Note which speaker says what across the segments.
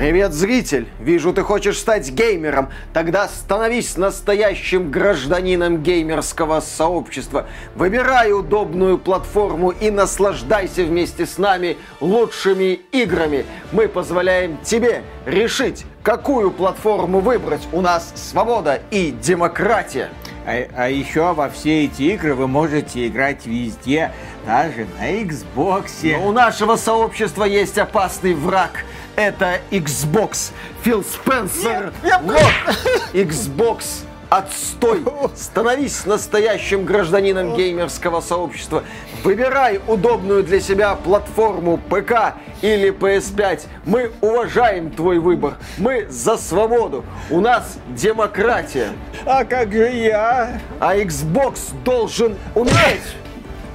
Speaker 1: Привет, зритель! Вижу, ты хочешь стать геймером. Тогда становись настоящим гражданином геймерского сообщества. Выбирай удобную платформу и наслаждайся вместе с нами лучшими играми. Мы позволяем тебе решить, какую платформу выбрать. У нас свобода и демократия.
Speaker 2: А, а еще во все эти игры вы можете играть везде, даже на Xbox.
Speaker 1: Но у нашего сообщества есть опасный враг – это Xbox. Фил Спенсер. Нет, вот. Xbox. Отстой! Становись настоящим гражданином геймерского сообщества. Выбирай удобную для себя платформу ПК или PS5. Мы уважаем твой выбор. Мы за свободу. У нас демократия.
Speaker 2: А как же я?
Speaker 1: А Xbox должен уметь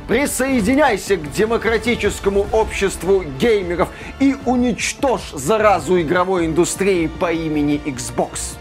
Speaker 1: Присоединяйся к демократическому обществу геймеров и уничтожь заразу игровой индустрии по имени Xbox.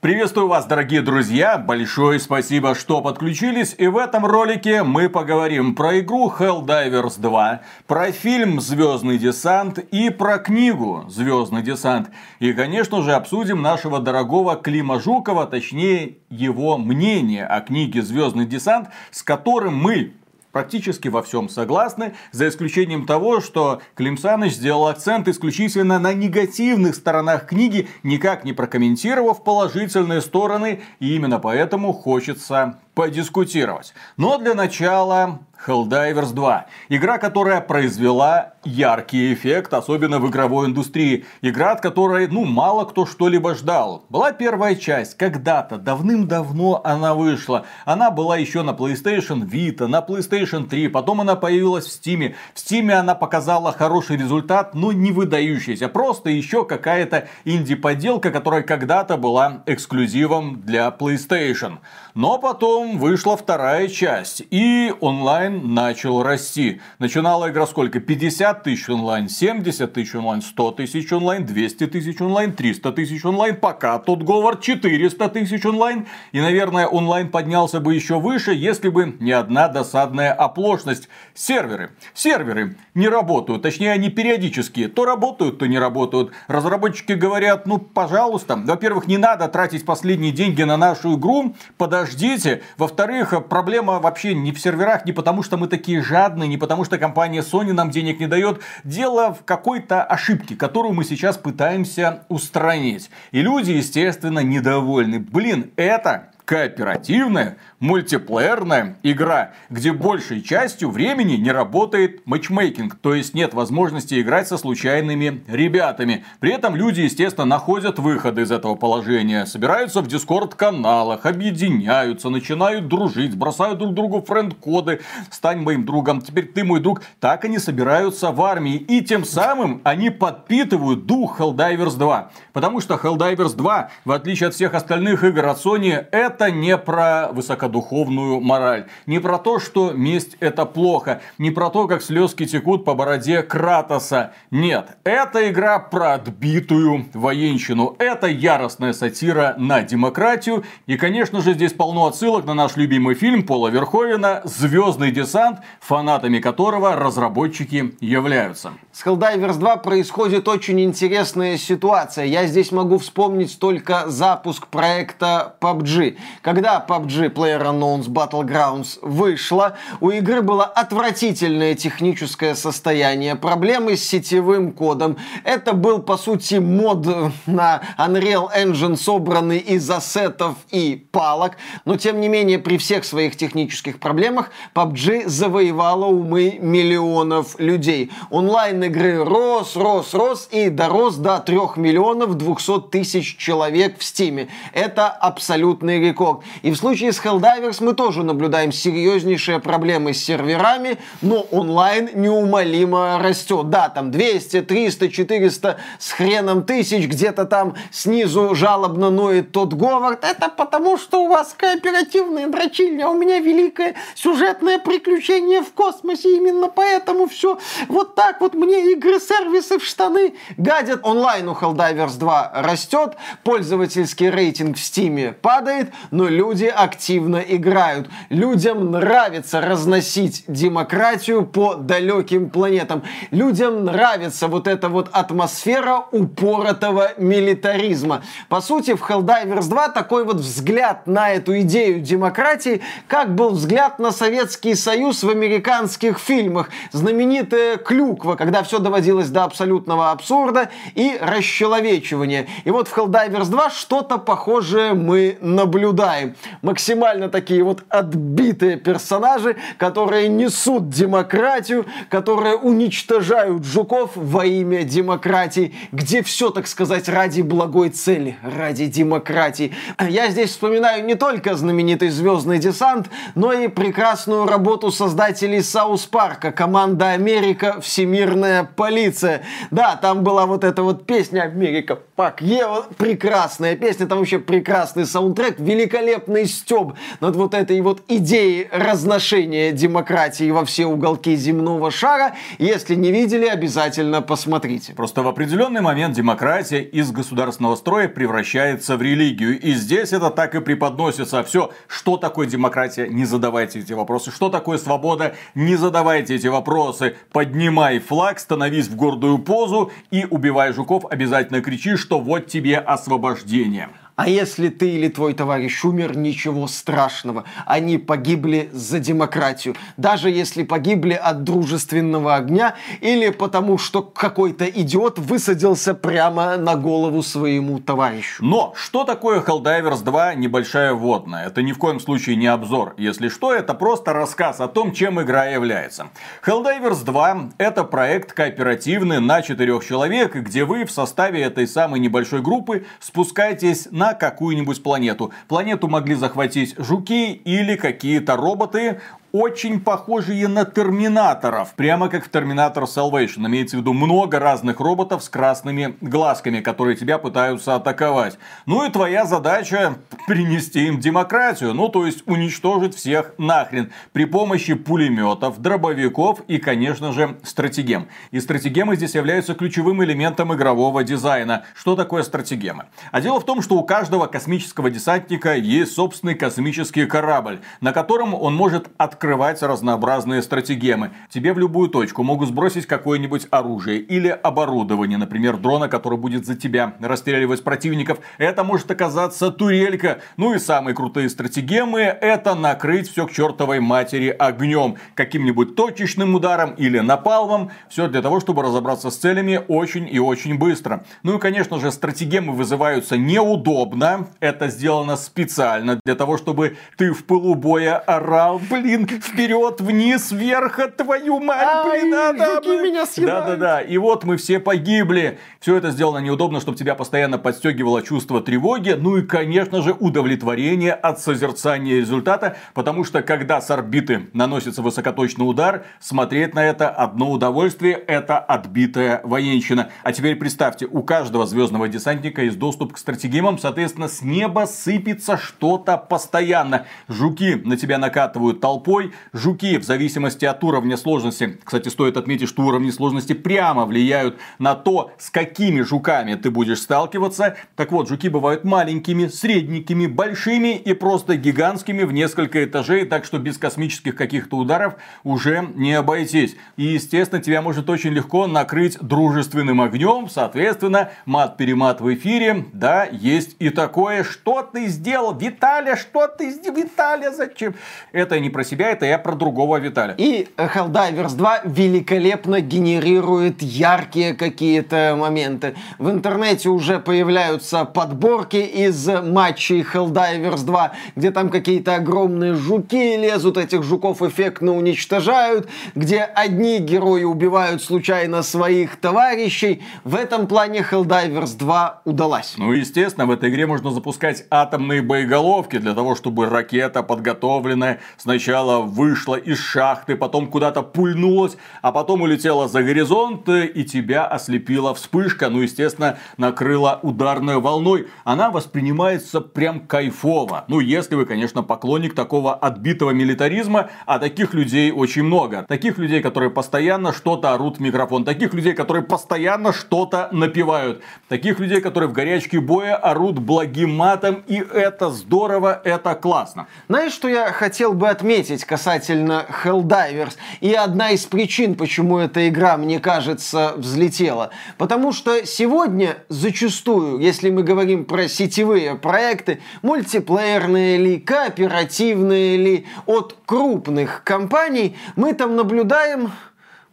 Speaker 3: Приветствую вас, дорогие друзья! Большое спасибо, что подключились. И в этом ролике мы поговорим про игру Helldivers 2, про фильм «Звездный десант» и про книгу «Звездный десант». И, конечно же, обсудим нашего дорогого Клима Жукова, точнее, его мнение о книге «Звездный десант», с которым мы практически во всем согласны, за исключением того, что Клим Саныч сделал акцент исключительно на негативных сторонах книги, никак не прокомментировав положительные стороны, и именно поэтому хочется подискутировать. Но для начала Helldivers 2. Игра, которая произвела яркий эффект, особенно в игровой индустрии. Игра, от которой, ну, мало кто что-либо ждал. Была первая часть, когда-то, давным-давно она вышла. Она была еще на PlayStation Vita, на PlayStation 3, потом она появилась в Steam. В Steam она показала хороший результат, но не выдающийся. Просто еще какая-то инди-поделка, которая когда-то была эксклюзивом для PlayStation. Но потом вышла вторая часть, и онлайн начал расти. Начинала игра сколько? 50 тысяч онлайн, 70 тысяч онлайн, 100 тысяч онлайн, 200 тысяч онлайн, 300 тысяч онлайн, пока тут Говард 400 тысяч онлайн. И, наверное, онлайн поднялся бы еще выше, если бы не одна досадная оплошность. Серверы. Серверы не работают, точнее они периодически то работают, то не работают. Разработчики говорят, ну пожалуйста, во-первых, не надо тратить последние деньги на нашу игру, подождите. Во-вторых, проблема вообще не в серверах, не потому что мы такие жадные, не потому что компания Sony нам денег не дает. Дело в какой-то ошибке, которую мы сейчас пытаемся устранить. И люди, естественно, недовольны. Блин, это кооперативная мультиплеерная игра, где большей частью времени не работает матчмейкинг, то есть нет возможности играть со случайными ребятами. При этом люди, естественно, находят выходы из этого положения, собираются в дискорд-каналах, объединяются, начинают дружить, бросают друг другу френд-коды, стань моим другом, теперь ты мой друг. Так они собираются в армии, и тем самым они подпитывают дух Helldivers 2. Потому что Helldivers 2, в отличие от всех остальных игр от Sony, это не про высоко духовную мораль. Не про то, что месть это плохо. Не про то, как слезки текут по бороде Кратоса. Нет, это игра про отбитую военщину. Это яростная сатира на демократию. И, конечно же, здесь полно отсылок на наш любимый фильм Пола Верховена «Звездный десант», фанатами которого разработчики являются.
Speaker 1: С Helldivers 2 происходит очень интересная ситуация. Я здесь могу вспомнить только запуск проекта PUBG. Когда PUBG Player PlayerUnknown's Battlegrounds вышла, у игры было отвратительное техническое состояние, проблемы с сетевым кодом. Это был, по сути, мод на Unreal Engine, собранный из ассетов и палок. Но, тем не менее, при всех своих технических проблемах PUBG завоевала умы миллионов людей. Онлайн игры рос, рос, рос и дорос до 3 миллионов 200 тысяч человек в Стиме. Это абсолютный рекорд. И в случае с Helldivers Divers мы тоже наблюдаем серьезнейшие проблемы с серверами, но онлайн неумолимо растет. Да, там 200, 300, 400 с хреном тысяч, где-то там снизу жалобно ноет тот Говард. Это потому, что у вас кооперативная дрочильня, а у меня великое сюжетное приключение в космосе. Именно поэтому все вот так вот мне игры-сервисы в штаны гадят. Онлайн у Helldivers 2 растет, пользовательский рейтинг в Steam падает, но люди активно играют. Людям нравится разносить демократию по далеким планетам. Людям нравится вот эта вот атмосфера упоротого милитаризма. По сути, в Helldivers 2 такой вот взгляд на эту идею демократии, как был взгляд на Советский Союз в американских фильмах. Знаменитая клюква, когда все доводилось до абсолютного абсурда и расчеловечивания. И вот в Helldivers 2 что-то похожее мы наблюдаем. Максимально такие вот отбитые персонажи, которые несут демократию, которые уничтожают жуков во имя демократии, где все, так сказать, ради благой цели, ради демократии. Я здесь вспоминаю не только знаменитый «Звездный десант», но и прекрасную работу создателей South Park а, команда Америка, всемирная полиция. Да, там была вот эта вот песня America, Fuck Yeah, прекрасная песня, там вообще прекрасный саундтрек, великолепный стёб над вот этой вот идеей разношения демократии во все уголки земного шара. Если не видели, обязательно посмотрите.
Speaker 3: Просто в определенный момент демократия из государственного строя превращается в религию. И здесь это так и преподносится. Все, что такое демократия, не задавайте эти вопросы. Что такое свобода, не задавайте эти вопросы. Поднимай флаг, становись в гордую позу и убивай жуков, обязательно кричи, что вот тебе освобождение.
Speaker 1: А если ты или твой товарищ умер, ничего страшного. Они погибли за демократию. Даже если погибли от дружественного огня или потому, что какой-то идиот высадился прямо на голову своему товарищу.
Speaker 3: Но что такое Helldivers 2 небольшая вводная? Это ни в коем случае не обзор. Если что, это просто рассказ о том, чем игра является. Helldivers 2 это проект кооперативный на четырех человек, где вы в составе этой самой небольшой группы спускаетесь на какую-нибудь планету. Планету могли захватить жуки или какие-то роботы, очень похожие на терминаторов. Прямо как в Терминатор Salvation. Имеется в виду много разных роботов с красными глазками, которые тебя пытаются атаковать. Ну и твоя задача принести им демократию. Ну то есть уничтожить всех нахрен. При помощи пулеметов, дробовиков и конечно же стратегем. И стратегемы здесь являются ключевым элементом игрового дизайна. Что такое стратегемы? А дело в том, что у каждого космического десантника есть собственный космический корабль, на котором он может открыть открывать разнообразные стратегемы. Тебе в любую точку могут сбросить какое-нибудь оружие или оборудование, например, дрона, который будет за тебя расстреливать противников. Это может оказаться турелька. Ну и самые крутые стратегемы это накрыть все к чертовой матери огнем. Каким-нибудь точечным ударом или напалмом. Все для того, чтобы разобраться с целями очень и очень быстро. Ну и, конечно же, стратегемы вызываются неудобно. Это сделано специально для того, чтобы ты в пылу боя орал. Блин, вперед, вниз, вверх, твою мать, блин,
Speaker 1: Ай, жуки меня съедают.
Speaker 3: Да-да-да, и вот мы все погибли. Все это сделано неудобно, чтобы тебя постоянно подстегивало чувство тревоги, ну и, конечно же, удовлетворение от созерцания результата, потому что, когда с орбиты наносится высокоточный удар, смотреть на это одно удовольствие, это отбитая военщина. А теперь представьте, у каждого звездного десантника есть доступ к стратегемам, соответственно, с неба сыпется что-то постоянно. Жуки на тебя накатывают толпой, жуки в зависимости от уровня сложности, кстати, стоит отметить, что уровни сложности прямо влияют на то, с какими жуками ты будешь сталкиваться. Так вот, жуки бывают маленькими, средненькими, большими и просто гигантскими в несколько этажей, так что без космических каких-то ударов уже не обойтись. И, естественно, тебя может очень легко накрыть дружественным огнем, соответственно, мат-перемат в эфире, да, есть и такое, что ты сделал, Виталя, что ты сделал, Виталя, зачем? Это не про себя, это я про другого Виталя.
Speaker 1: И Helldivers 2 великолепно генерирует яркие какие-то моменты. В интернете уже появляются подборки из матчей Helldivers 2, где там какие-то огромные жуки лезут, этих жуков эффектно уничтожают, где одни герои убивают случайно своих товарищей. В этом плане Helldivers 2 удалась.
Speaker 3: Ну, естественно, в этой игре можно запускать атомные боеголовки для того, чтобы ракета, подготовленная сначала вышла из шахты, потом куда-то пульнулась, а потом улетела за горизонт, и тебя ослепила вспышка. Ну, естественно, накрыла ударной волной. Она воспринимается прям кайфово. Ну, если вы, конечно, поклонник такого отбитого милитаризма, а таких людей очень много. Таких людей, которые постоянно что-то орут в микрофон. Таких людей, которые постоянно что-то напевают. Таких людей, которые в горячке боя орут благим матом. И это здорово, это классно.
Speaker 1: Знаешь, что я хотел бы отметить касательно Helldivers? И одна из причин, почему эта игра, мне кажется, взлетела. Потому что сегодня зачастую, если мы говорим про сетевые проекты, мультиплеерные ли, кооперативные ли, от крупных компаний, мы там наблюдаем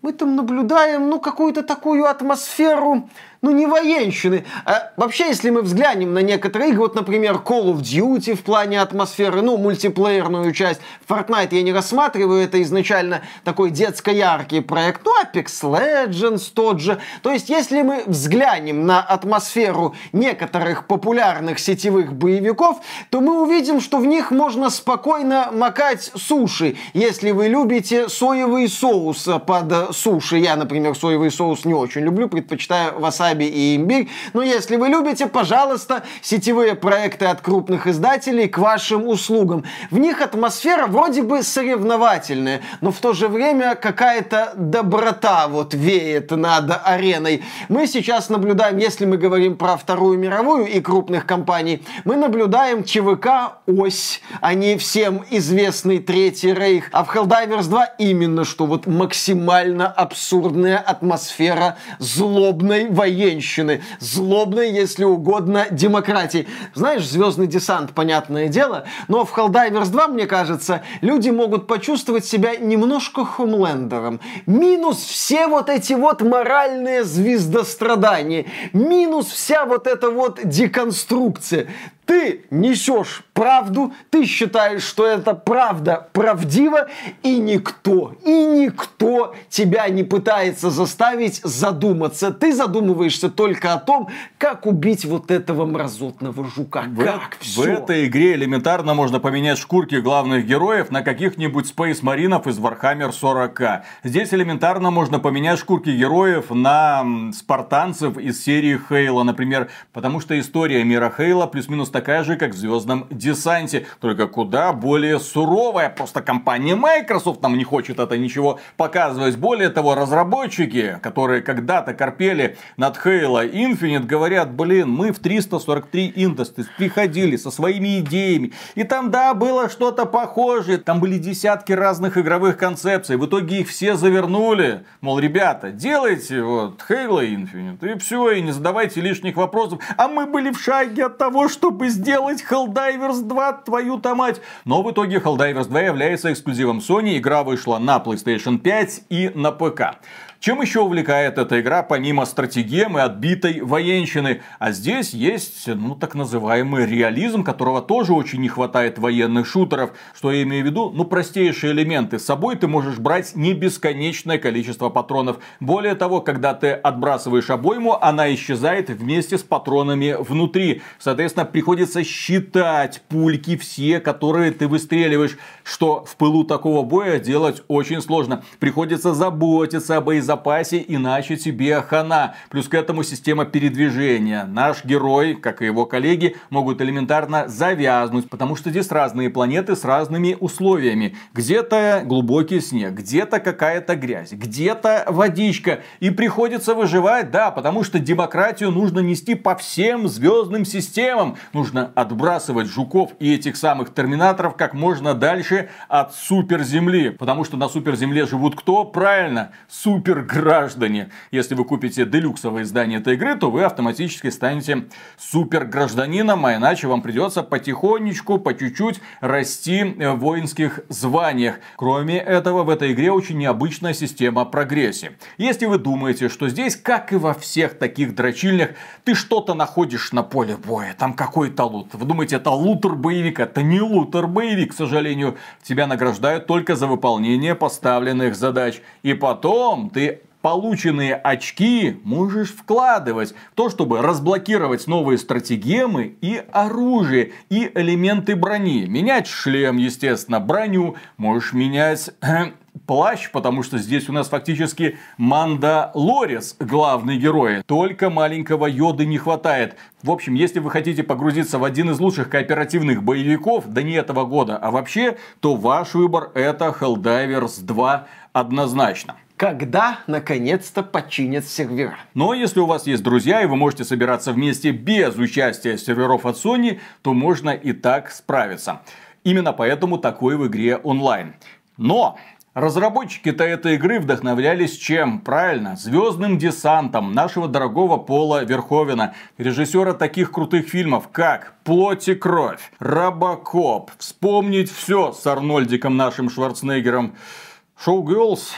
Speaker 1: мы там наблюдаем, ну, какую-то такую атмосферу ну, не военщины. А вообще, если мы взглянем на некоторые игры, вот, например, Call of Duty в плане атмосферы, ну, мультиплеерную часть, Fortnite я не рассматриваю, это изначально такой детско-яркий проект, ну, Apex Legends тот же. То есть, если мы взглянем на атмосферу некоторых популярных сетевых боевиков, то мы увидим, что в них можно спокойно макать суши, если вы любите соевый соус под суши. Я, например, соевый соус не очень люблю, предпочитаю васаби васаби и имбирь. Но если вы любите, пожалуйста, сетевые проекты от крупных издателей к вашим услугам. В них атмосфера вроде бы соревновательная, но в то же время какая-то доброта вот веет над ареной. Мы сейчас наблюдаем, если мы говорим про Вторую мировую и крупных компаний, мы наблюдаем ЧВК «Ось», а не всем известный Третий Рейх. А в Helldivers 2 именно что вот максимально абсурдная атмосфера злобной военной военщины, злобной, если угодно, демократии. Знаешь, звездный десант, понятное дело, но в Helldivers 2, мне кажется, люди могут почувствовать себя немножко Хомлендером. Минус все вот эти вот моральные звездострадания, минус вся вот эта вот деконструкция. Ты несешь правду, ты считаешь, что это правда правдива, и никто, и никто тебя не пытается заставить задуматься. Ты задумываешься только о том, как убить вот этого мразотного жука.
Speaker 3: В,
Speaker 1: как
Speaker 3: все. В этой игре элементарно можно поменять шкурки главных героев на каких-нибудь Space Маринов из Warhammer 40 Здесь элементарно можно поменять шкурки героев на спартанцев из серии Хейла, например, потому что история мира Хейла плюс-минус такая же, как в Звездном Десанте, только куда более суровая. Просто компания Microsoft нам не хочет это ничего показывать. Более того, разработчики, которые когда-то корпели над Halo Infinite, говорят, блин, мы в 343 Industries приходили со своими идеями. И там, да, было что-то похожее. Там были десятки разных игровых концепций. В итоге их все завернули. Мол, ребята, делайте вот Halo Infinite. И все, и не задавайте лишних вопросов. А мы были в шаге от того, чтобы сделать Helldivers 2, твою-то мать. Но в итоге Helldivers 2 является эксклюзивом Sony. Игра вышла на PlayStation 5 и на ПК. Чем еще увлекает эта игра, помимо стратегемы, отбитой военщины? А здесь есть, ну, так называемый реализм, которого тоже очень не хватает военных шутеров. Что я имею в виду? Ну, простейшие элементы. С собой ты можешь брать не бесконечное количество патронов. Более того, когда ты отбрасываешь обойму, она исчезает вместе с патронами внутри. Соответственно, приходится считать пульки все, которые ты выстреливаешь, что в пылу такого боя делать очень сложно. Приходится заботиться об запасе, иначе тебе хана. Плюс к этому система передвижения. Наш герой, как и его коллеги, могут элементарно завязнуть, потому что здесь разные планеты с разными условиями. Где-то глубокий снег, где-то какая-то грязь, где-то водичка. И приходится выживать, да, потому что демократию нужно нести по всем звездным системам. Нужно отбрасывать жуков и этих самых терминаторов как можно дальше от суперземли. Потому что на суперземле живут кто? Правильно, супер суперграждане. Если вы купите делюксовое издание этой игры, то вы автоматически станете супергражданином, а иначе вам придется потихонечку, по чуть-чуть расти в воинских званиях. Кроме этого, в этой игре очень необычная система прогрессии. Если вы думаете, что здесь, как и во всех таких дрочильнях, ты что-то находишь на поле боя, там какой-то лут. Вы думаете, это лутер-боевик, это не лутер-боевик, к сожалению. Тебя награждают только за выполнение поставленных задач. И потом ты полученные очки можешь вкладывать в то, чтобы разблокировать новые стратегемы и оружие, и элементы брони. Менять шлем, естественно, броню, можешь менять плащ, потому что здесь у нас фактически Манда Лорис главный герой. Только маленького Йоды не хватает. В общем, если вы хотите погрузиться в один из лучших кооперативных боевиков, да не этого года, а вообще, то ваш выбор это Helldivers 2 однозначно
Speaker 1: когда наконец-то починят сервера.
Speaker 3: Но если у вас есть друзья и вы можете собираться вместе без участия серверов от Sony, то можно и так справиться. Именно поэтому такой в игре онлайн. Но Разработчики-то этой игры вдохновлялись чем? Правильно, звездным десантом нашего дорогого Пола Верховена, режиссера таких крутых фильмов, как «Плоть и кровь», «Робокоп», «Вспомнить все» с Арнольдиком нашим Шварценеггером, «Шоу Girls»,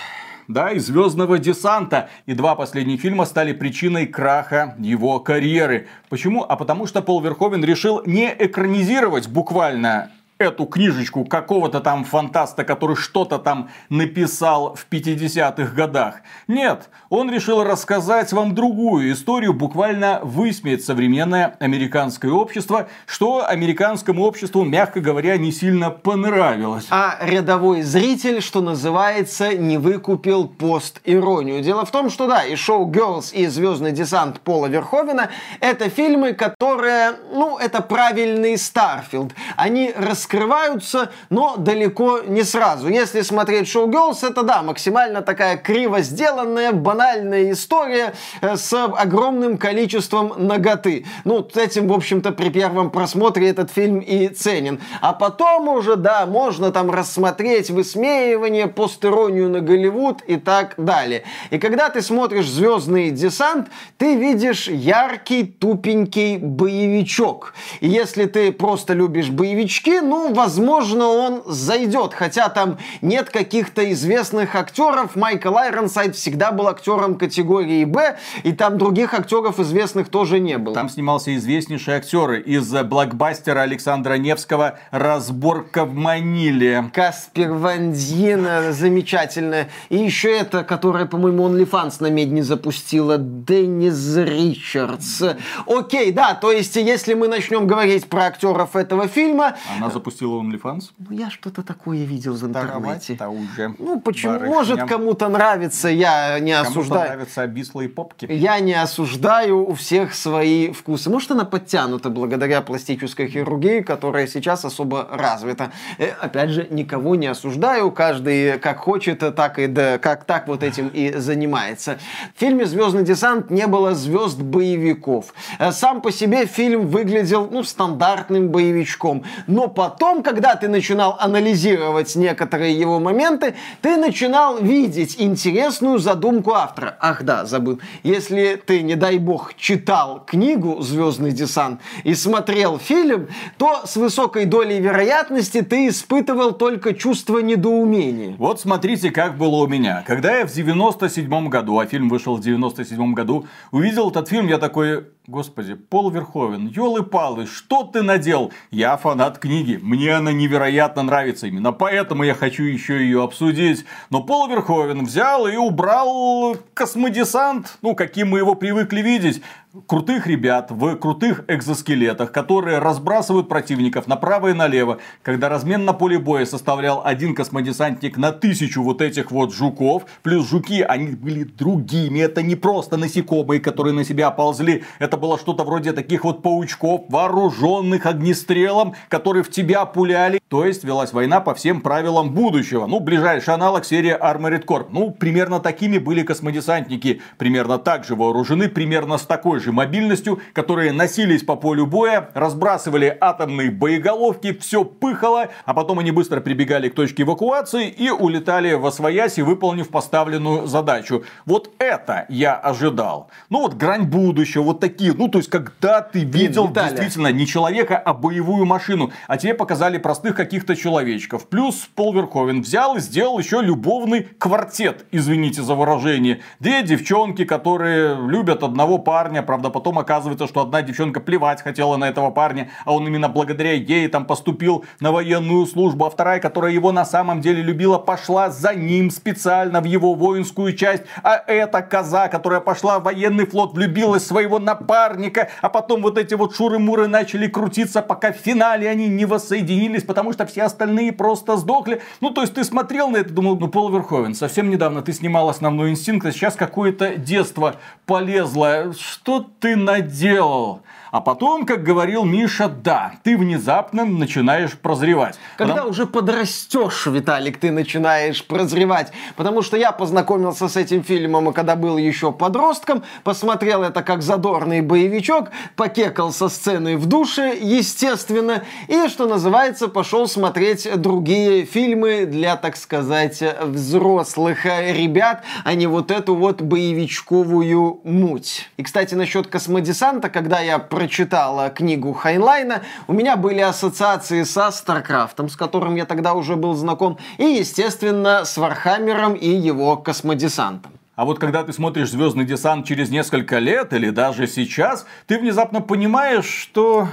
Speaker 3: да, и «Звездного десанта». И два последних фильма стали причиной краха его карьеры. Почему? А потому что Пол Верховен решил не экранизировать буквально эту книжечку какого-то там фантаста, который что-то там написал в 50-х годах. Нет, он решил рассказать вам другую историю, буквально высмеять современное американское общество, что американскому обществу, мягко говоря, не сильно понравилось.
Speaker 1: А рядовой зритель, что называется, не выкупил пост-иронию. Дело в том, что да, и Showgirls, и Звездный десант Пола Верховена это фильмы, которые, ну, это правильный Starfield. Они рассказывают раскрываются, но далеко не сразу. Если смотреть Showgirls, это да, максимально такая криво сделанная, банальная история э, с огромным количеством наготы. Ну, этим, в общем-то, при первом просмотре этот фильм и ценен. А потом уже, да, можно там рассмотреть высмеивание, постиронию на Голливуд и так далее. И когда ты смотришь «Звездный десант», ты видишь яркий, тупенький боевичок. И если ты просто любишь боевички, ну, ну, возможно, он зайдет. Хотя там нет каких-то известных актеров. Майкл Айронсайд всегда был актером категории Б, и там других актеров известных тоже не было.
Speaker 3: Там снимался известнейший актер из блокбастера Александра Невского «Разборка в Маниле».
Speaker 1: Каспер Ван Дьен, замечательно. И еще это, которая, по-моему, OnlyFans на медне запустила, Деннис Ричардс. Окей, да, то есть, если мы начнем говорить про актеров этого фильма...
Speaker 3: Она запустила запустила OnlyFans?
Speaker 1: Ну, я что-то такое видел в интернете.
Speaker 3: то уже.
Speaker 1: Ну, почему? Барышня. Может, кому-то нравится, я не кому осуждаю.
Speaker 3: Кому-то нравятся обвислые попки.
Speaker 1: Я не осуждаю, у всех свои вкусы. Может, она подтянута благодаря пластической хирургии, которая сейчас особо развита. Э, опять же, никого не осуждаю, каждый как хочет, так и да, как так вот этим и занимается. В фильме «Звездный десант» не было звезд боевиков. Э, сам по себе фильм выглядел, ну, стандартным боевичком. Но потом потом, когда ты начинал анализировать некоторые его моменты, ты начинал видеть интересную задумку автора. Ах да, забыл. Если ты, не дай бог, читал книгу «Звездный десант» и смотрел фильм, то с высокой долей вероятности ты испытывал только чувство недоумения.
Speaker 3: Вот смотрите, как было у меня. Когда я в 97 году, а фильм вышел в 97 году, увидел этот фильм, я такой, Господи, Пол Верховен, елы-палы, что ты надел? Я фанат книги, мне она невероятно нравится, именно поэтому я хочу еще ее обсудить. Но Пол Верховен взял и убрал космодесант, ну, каким мы его привыкли видеть крутых ребят в крутых экзоскелетах, которые разбрасывают противников направо и налево. Когда размен на поле боя составлял один космодесантник на тысячу вот этих вот жуков, плюс жуки, они были другими. Это не просто насекомые, которые на себя ползли. Это было что-то вроде таких вот паучков, вооруженных огнестрелом, которые в тебя пуляли. То есть велась война по всем правилам будущего. Ну, ближайший аналог серии Armored Corp. Ну, примерно такими были космодесантники. Примерно так же вооружены, примерно с такой же мобильностью, которые носились по полю боя, разбрасывали атомные боеголовки, все пыхало, а потом они быстро прибегали к точке эвакуации и улетали во свояси, выполнив поставленную задачу. Вот это я ожидал. Ну вот грань будущего, вот такие ну, то есть, когда ты видел
Speaker 1: Виталя.
Speaker 3: действительно не человека, а боевую машину, а тебе показали простых каких-то человечков. Плюс Пол Верховен взял и сделал еще любовный квартет, извините за выражение. Две девчонки, которые любят одного парня, правда, потом оказывается, что одна девчонка плевать хотела на этого парня, а он именно благодаря ей там поступил на военную службу, а вторая, которая его на самом деле любила, пошла за ним специально в его воинскую часть, а эта коза, которая пошла в военный флот, влюбилась в своего напарника, а потом вот эти вот шуры-муры начали крутиться, пока в финале они не воссоединились, потому что все остальные просто сдохли. Ну, то есть ты смотрел на это, думал, ну, Пол Верховен, совсем недавно ты снимал основной инстинкт, а сейчас какое-то детство полезло. Что ты наделал? А потом, как говорил Миша, да, ты внезапно начинаешь прозревать.
Speaker 1: Когда
Speaker 3: Потому-
Speaker 1: уже подрастешь, Виталик, ты начинаешь прозревать. Потому что я познакомился с этим фильмом, когда был еще подростком, посмотрел это как задорный боевичок, покекал со сцены в душе, естественно, и, что называется, пошел смотреть другие фильмы для, так сказать, взрослых ребят, а не вот эту вот боевичковую муть. И, кстати, насчет космодесанта, когда я прочитал э, книгу Хайнлайна, у меня были ассоциации со StarCraft ом, с которым я тогда уже был знаком, и, естественно, с Warhammer ом и его космодесантом.
Speaker 3: А вот когда ты смотришь Звездный десант через несколько лет или даже сейчас, ты внезапно понимаешь, что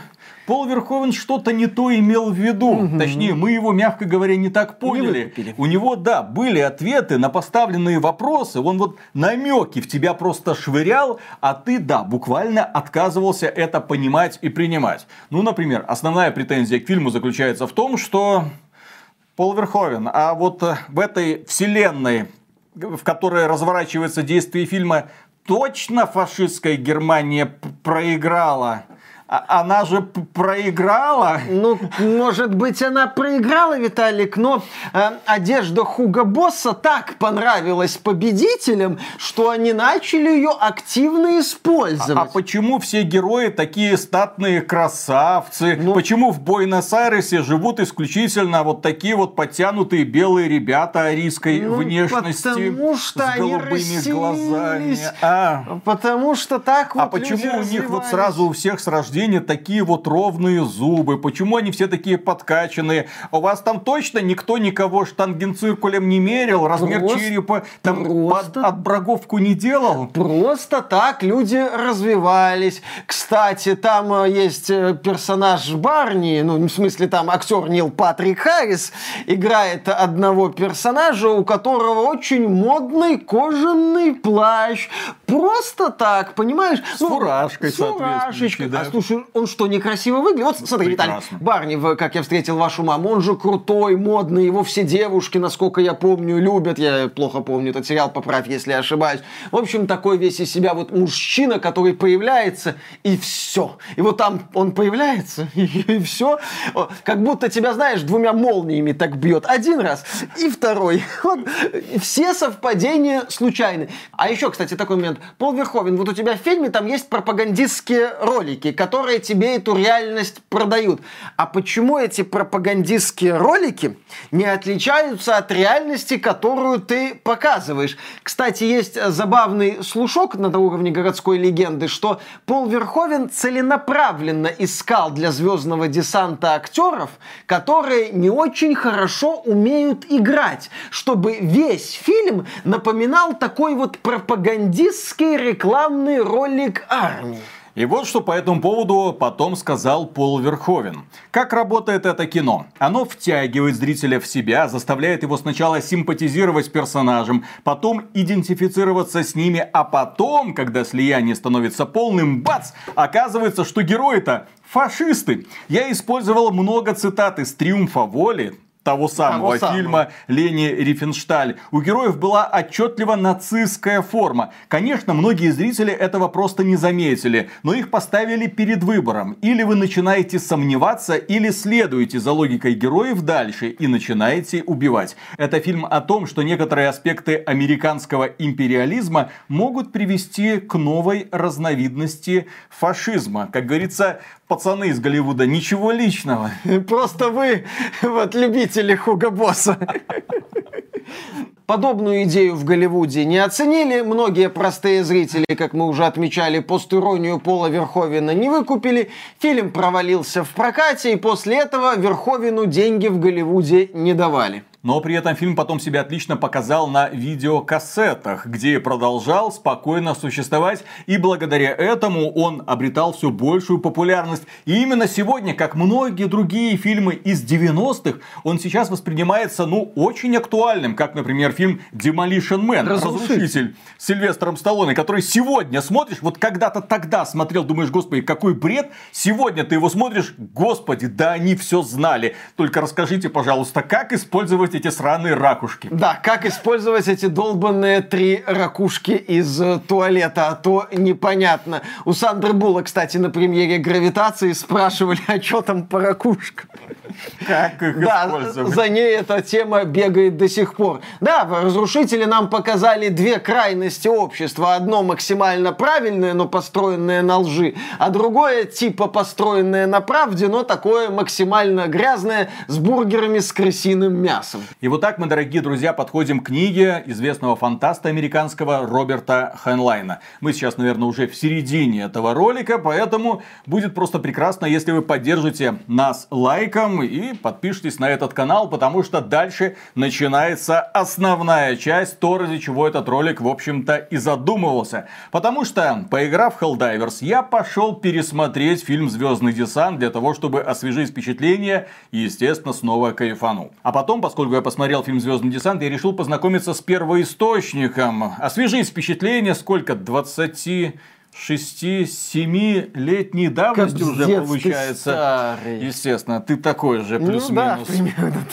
Speaker 3: Пол Верховен что-то не то имел в виду. Точнее, мы его, мягко говоря, не так поняли.
Speaker 1: выкупили.
Speaker 3: У него, да, были ответы на поставленные вопросы. Он вот намеки в тебя просто швырял, а ты, да, буквально отказывался это понимать и принимать. Ну, например, основная претензия к фильму заключается в том, что Пол Верховен, а вот э, в этой вселенной, в которой разворачивается действие фильма, точно фашистская Германия проиграла? А- Она же проиграла?
Speaker 1: Ну, может быть, она проиграла, Виталик, но э, одежда Хуга Босса так понравилась победителям, что они начали ее активно использовать.
Speaker 3: А почему все герои такие статные красавцы?
Speaker 1: Ну-
Speaker 3: Почему в Буэнос-Айресе живут исключительно вот такие вот подтянутые белые ребята арийской
Speaker 1: Ну,
Speaker 3: внешности
Speaker 1: потому что
Speaker 3: с голубыми глазами? А.
Speaker 1: Потому что так вот
Speaker 3: А почему у них вот сразу у всех с рождения такие вот ровные зубы? Почему они все такие подкачанные? У вас там точно никто никого штангенциркулем не мерил? Размер
Speaker 1: Просто-
Speaker 3: черепа там
Speaker 1: просто-
Speaker 3: под отбраговку не делал?
Speaker 1: Просто так люди развивались. Кстати, там э, есть э, персонаж Барни, ну, в смысле, там актер Нил Патрик Харрис играет одного персонажа, у которого очень модный кожаный плащ. Просто так, понимаешь?
Speaker 3: С фуражкой
Speaker 1: с фуражечкой.
Speaker 3: да.
Speaker 1: А слушай, он что, некрасиво выглядит? Вот смотри, Виталий. Барни, «Как я встретил вашу маму», он же крутой, модный, его все девушки, насколько я помню, любят. Я плохо помню этот сериал, поправь, если я ошибаюсь. В общем, такой весь из себя вот мужчина, который появляется, и все. И вот там он появляется, и, все. Как будто тебя, знаешь, двумя молниями так бьет. Один раз и второй. Вот, все совпадения случайны. А еще, кстати, такой момент. Пол Верховен, вот у тебя в фильме там есть пропагандистские ролики, которые тебе эту реальность продают. А почему эти пропагандистские ролики не отличаются от реальности, которую ты показываешь? Кстати, есть забавный слушок на уровне городской легенды, что Пол Верховен целенаправленно искал для звездного десанта актеров, которые не очень хорошо умеют играть, чтобы весь фильм напоминал такой вот пропагандистский рекламный ролик армии.
Speaker 3: И вот что по этому поводу потом сказал Пол Верховен. Как работает это кино? Оно втягивает зрителя в себя, заставляет его сначала симпатизировать персонажем, потом идентифицироваться с ними, а потом, когда слияние становится полным, бац, оказывается, что герои-то фашисты. Я использовал много цитат из «Триумфа воли», того самого
Speaker 1: самого.
Speaker 3: фильма Лени Рифеншталь. У героев была отчетливо нацистская форма. Конечно, многие зрители этого просто не заметили, но их поставили перед выбором. Или вы начинаете сомневаться, или следуете за логикой героев дальше и начинаете убивать. Это фильм о том, что некоторые аспекты американского империализма могут привести к новой разновидности фашизма. Как говорится, пацаны из Голливуда, ничего личного.
Speaker 1: Просто вы вот любители Хуга Босса. Подобную идею в Голливуде не оценили. Многие простые зрители, как мы уже отмечали, постиронию Пола Верховина не выкупили. Фильм провалился в прокате, и после этого Верховину деньги в Голливуде не давали.
Speaker 3: Но при этом фильм потом себя отлично показал на видеокассетах, где продолжал спокойно существовать, и благодаря этому он обретал все большую популярность. И именно сегодня, как многие другие фильмы из 90-х, он сейчас воспринимается, ну, очень актуальным, как, например, фильм Demolition Man,
Speaker 1: Разрушитель.
Speaker 3: Разрушитель, с Сильвестром Сталлоне, который сегодня смотришь, вот когда-то тогда смотрел, думаешь, господи, какой бред, сегодня ты его смотришь, господи, да они все знали. Только расскажите, пожалуйста, как использовать эти сраные ракушки.
Speaker 1: Да, как использовать эти долбанные три ракушки из э, туалета, а то непонятно. У Сандры Була, кстати, на премьере «Гравитации» спрашивали, а что там по ракушкам?
Speaker 3: Как их
Speaker 1: Да,
Speaker 3: использовать?
Speaker 1: за ней эта тема бегает до сих пор. Да, разрушители нам показали две крайности общества. Одно максимально правильное, но построенное на лжи, а другое типа построенное на правде, но такое максимально грязное с бургерами с крысиным мясом.
Speaker 3: И вот так мы, дорогие друзья, подходим к книге известного фантаста американского Роберта Хайнлайна. Мы сейчас, наверное, уже в середине этого ролика, поэтому будет просто прекрасно, если вы поддержите нас лайком и подпишитесь на этот канал, потому что дальше начинается основная часть, то, ради чего этот ролик, в общем-то, и задумывался. Потому что, поиграв в Helldivers, я пошел пересмотреть фильм «Звездный десант» для того, чтобы освежить впечатление и, естественно, снова кайфанул. А потом, поскольку я посмотрел фильм «Звездный десант», я решил познакомиться с первоисточником. Освежить впечатление, сколько? 20 6-7-летней давности уже
Speaker 1: Капздец ты
Speaker 3: получается.
Speaker 1: старый.
Speaker 3: Естественно, ты такой же,
Speaker 1: Ну да,
Speaker 3: плюс-минус.
Speaker 1: примерно.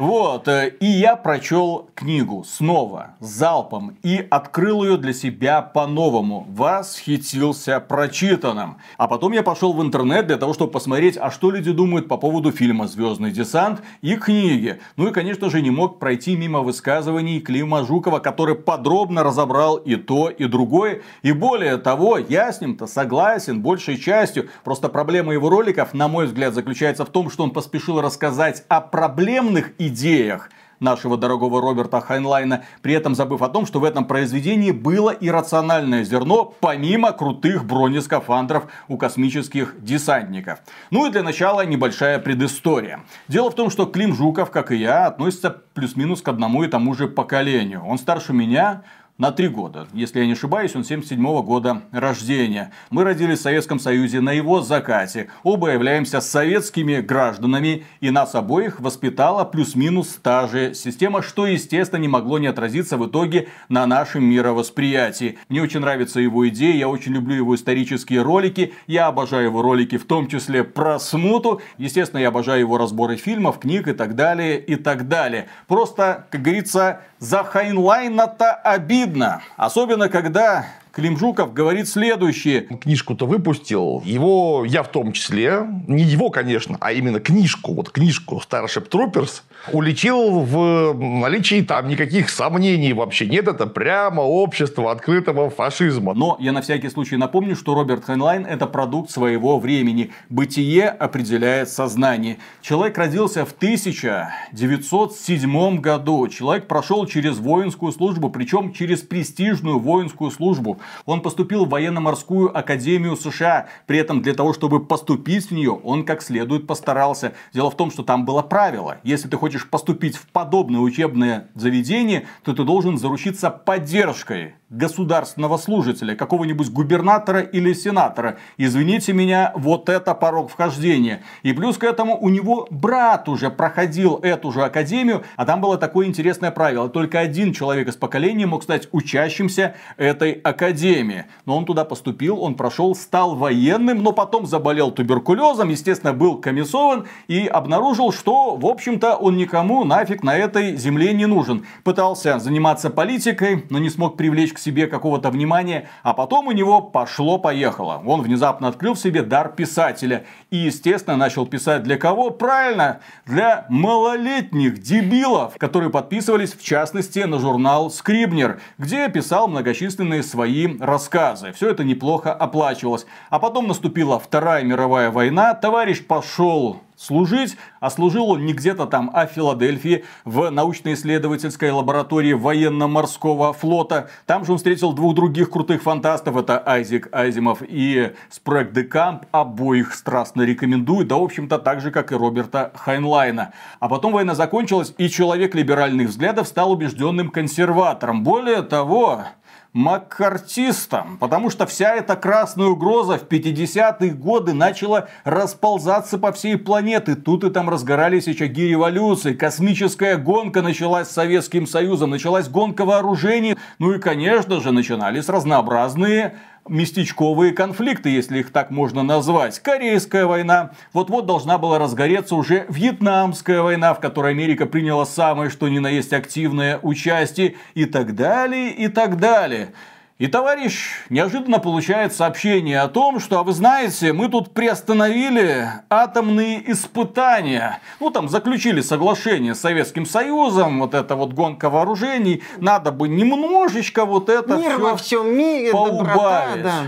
Speaker 3: Вот, э, и я прочел книгу снова, залпом, и открыл ее для себя по-новому. Восхитился прочитанным. А потом я пошел в интернет для того, чтобы посмотреть, а что люди думают по поводу фильма «Звездный десант» и книги. Ну и, конечно же, не мог пройти мимо высказываний Клима Жукова, который подробно разобрал и то, и другое. И более того, я с ним-то согласен большей частью. Просто проблема его роликов, на мой взгляд, заключается в том, что он поспешил рассказать о проблемных идеях нашего дорогого Роберта Хайнлайна, при этом забыв о том, что в этом произведении было иррациональное зерно, помимо крутых бронескафандров у космических десантников. Ну и для начала небольшая предыстория. Дело в том, что Клим Жуков, как и я, относится плюс-минус к одному и тому же поколению. Он старше меня, на три года. Если я не ошибаюсь, он 77 года рождения. Мы родились в Советском Союзе на его закате. Оба являемся советскими гражданами, и нас обоих воспитала плюс-минус та же система, что, естественно, не могло не отразиться в итоге на нашем мировосприятии. Мне очень нравится его идея, я очень люблю его исторические ролики, я обожаю его ролики, в том числе про смуту. Естественно, я обожаю его разборы фильмов, книг и так далее, и так далее. Просто, как говорится, за Хайнлайна-то обидно. Особенно, когда Клим Жуков говорит следующее.
Speaker 4: книжку-то выпустил. Его, я в том числе, не его, конечно, а именно книжку, вот книжку Starship Troopers, уличил в наличии там никаких сомнений вообще нет. Это прямо общество открытого фашизма.
Speaker 3: Но я на всякий случай напомню, что Роберт Хайнлайн это продукт своего времени. Бытие определяет сознание. Человек родился в 1907 году. Человек прошел через воинскую службу, причем через престижную воинскую службу. Он поступил в военно-морскую академию США. При этом для того, чтобы поступить в нее, он как следует постарался. Дело в том, что там было правило. Если ты хочешь поступить в подобное учебное заведение, то ты должен заручиться поддержкой государственного служителя, какого-нибудь губернатора или сенатора. Извините меня, вот это порог вхождения. И плюс к этому у него брат уже проходил эту же академию, а там было такое интересное правило. Только один человек из поколения мог стать учащимся этой академии. Но он туда поступил, он прошел, стал военным, но потом заболел туберкулезом, естественно, был комиссован и обнаружил, что, в общем-то, он никому нафиг на этой земле не нужен. Пытался заниматься политикой, но не смог привлечь к себе какого-то внимания, а потом у него пошло-поехало. Он внезапно открыл в себе дар писателя и, естественно, начал писать для кого? Правильно, для малолетних дебилов, которые подписывались, в частности, на журнал Скрибнер, где писал многочисленные свои рассказы. Все это неплохо оплачивалось. А потом наступила Вторая мировая война, товарищ пошел служить, а служил он не где-то там, а в Филадельфии, в научно-исследовательской лаборатории военно-морского флота. Там же он встретил двух других крутых фантастов, это Айзек Айзимов и Спрэг де Камп, обоих страстно рекомендую, да, в общем-то, так же, как и Роберта Хайнлайна. А потом война закончилась, и человек либеральных взглядов стал убежденным консерватором. Более того, маккартистом, потому что вся эта красная угроза в 50-е годы начала расползаться по всей планете. Тут и там разгорались очаги революции, космическая гонка началась с Советским Союзом, началась гонка вооружений, ну и, конечно же, начинались разнообразные местечковые конфликты, если их так можно назвать. Корейская война. Вот-вот должна была разгореться уже Вьетнамская война, в которой Америка приняла самое что ни на есть активное участие и так далее, и так далее. И товарищ неожиданно получает сообщение о том, что, а вы знаете, мы тут приостановили атомные испытания. Ну, там заключили соглашение с Советским Союзом, вот это вот гонка вооружений. Надо бы немножечко вот это
Speaker 1: Мир
Speaker 3: все
Speaker 1: во всем мире, доброта,
Speaker 3: поубавить.
Speaker 1: да.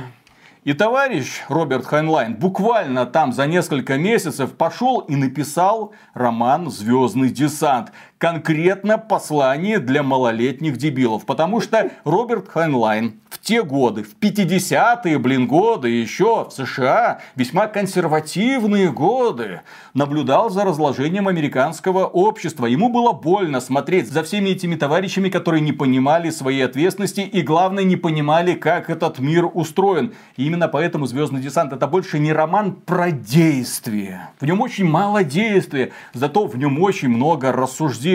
Speaker 3: И товарищ Роберт Хайнлайн буквально там за несколько месяцев пошел и написал роман «Звездный десант». Конкретно послание для малолетних дебилов. Потому что Роберт Хайнлайн в те годы, в 50-е, блин, годы, еще в США, весьма консервативные годы, наблюдал за разложением американского общества. Ему было больно смотреть за всеми этими товарищами, которые не понимали своей ответственности и, главное, не понимали, как этот мир устроен. И именно поэтому «Звездный десант» это больше не роман про действие. В нем очень мало действия, зато в нем очень много рассуждений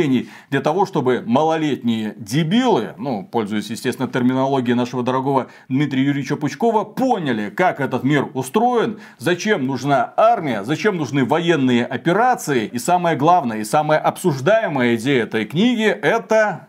Speaker 3: для того, чтобы малолетние дебилы, ну, пользуясь, естественно, терминологией нашего дорогого Дмитрия Юрьевича Пучкова, поняли, как этот мир устроен, зачем нужна армия, зачем нужны военные операции. И самое главное, и самая обсуждаемая идея этой книги – это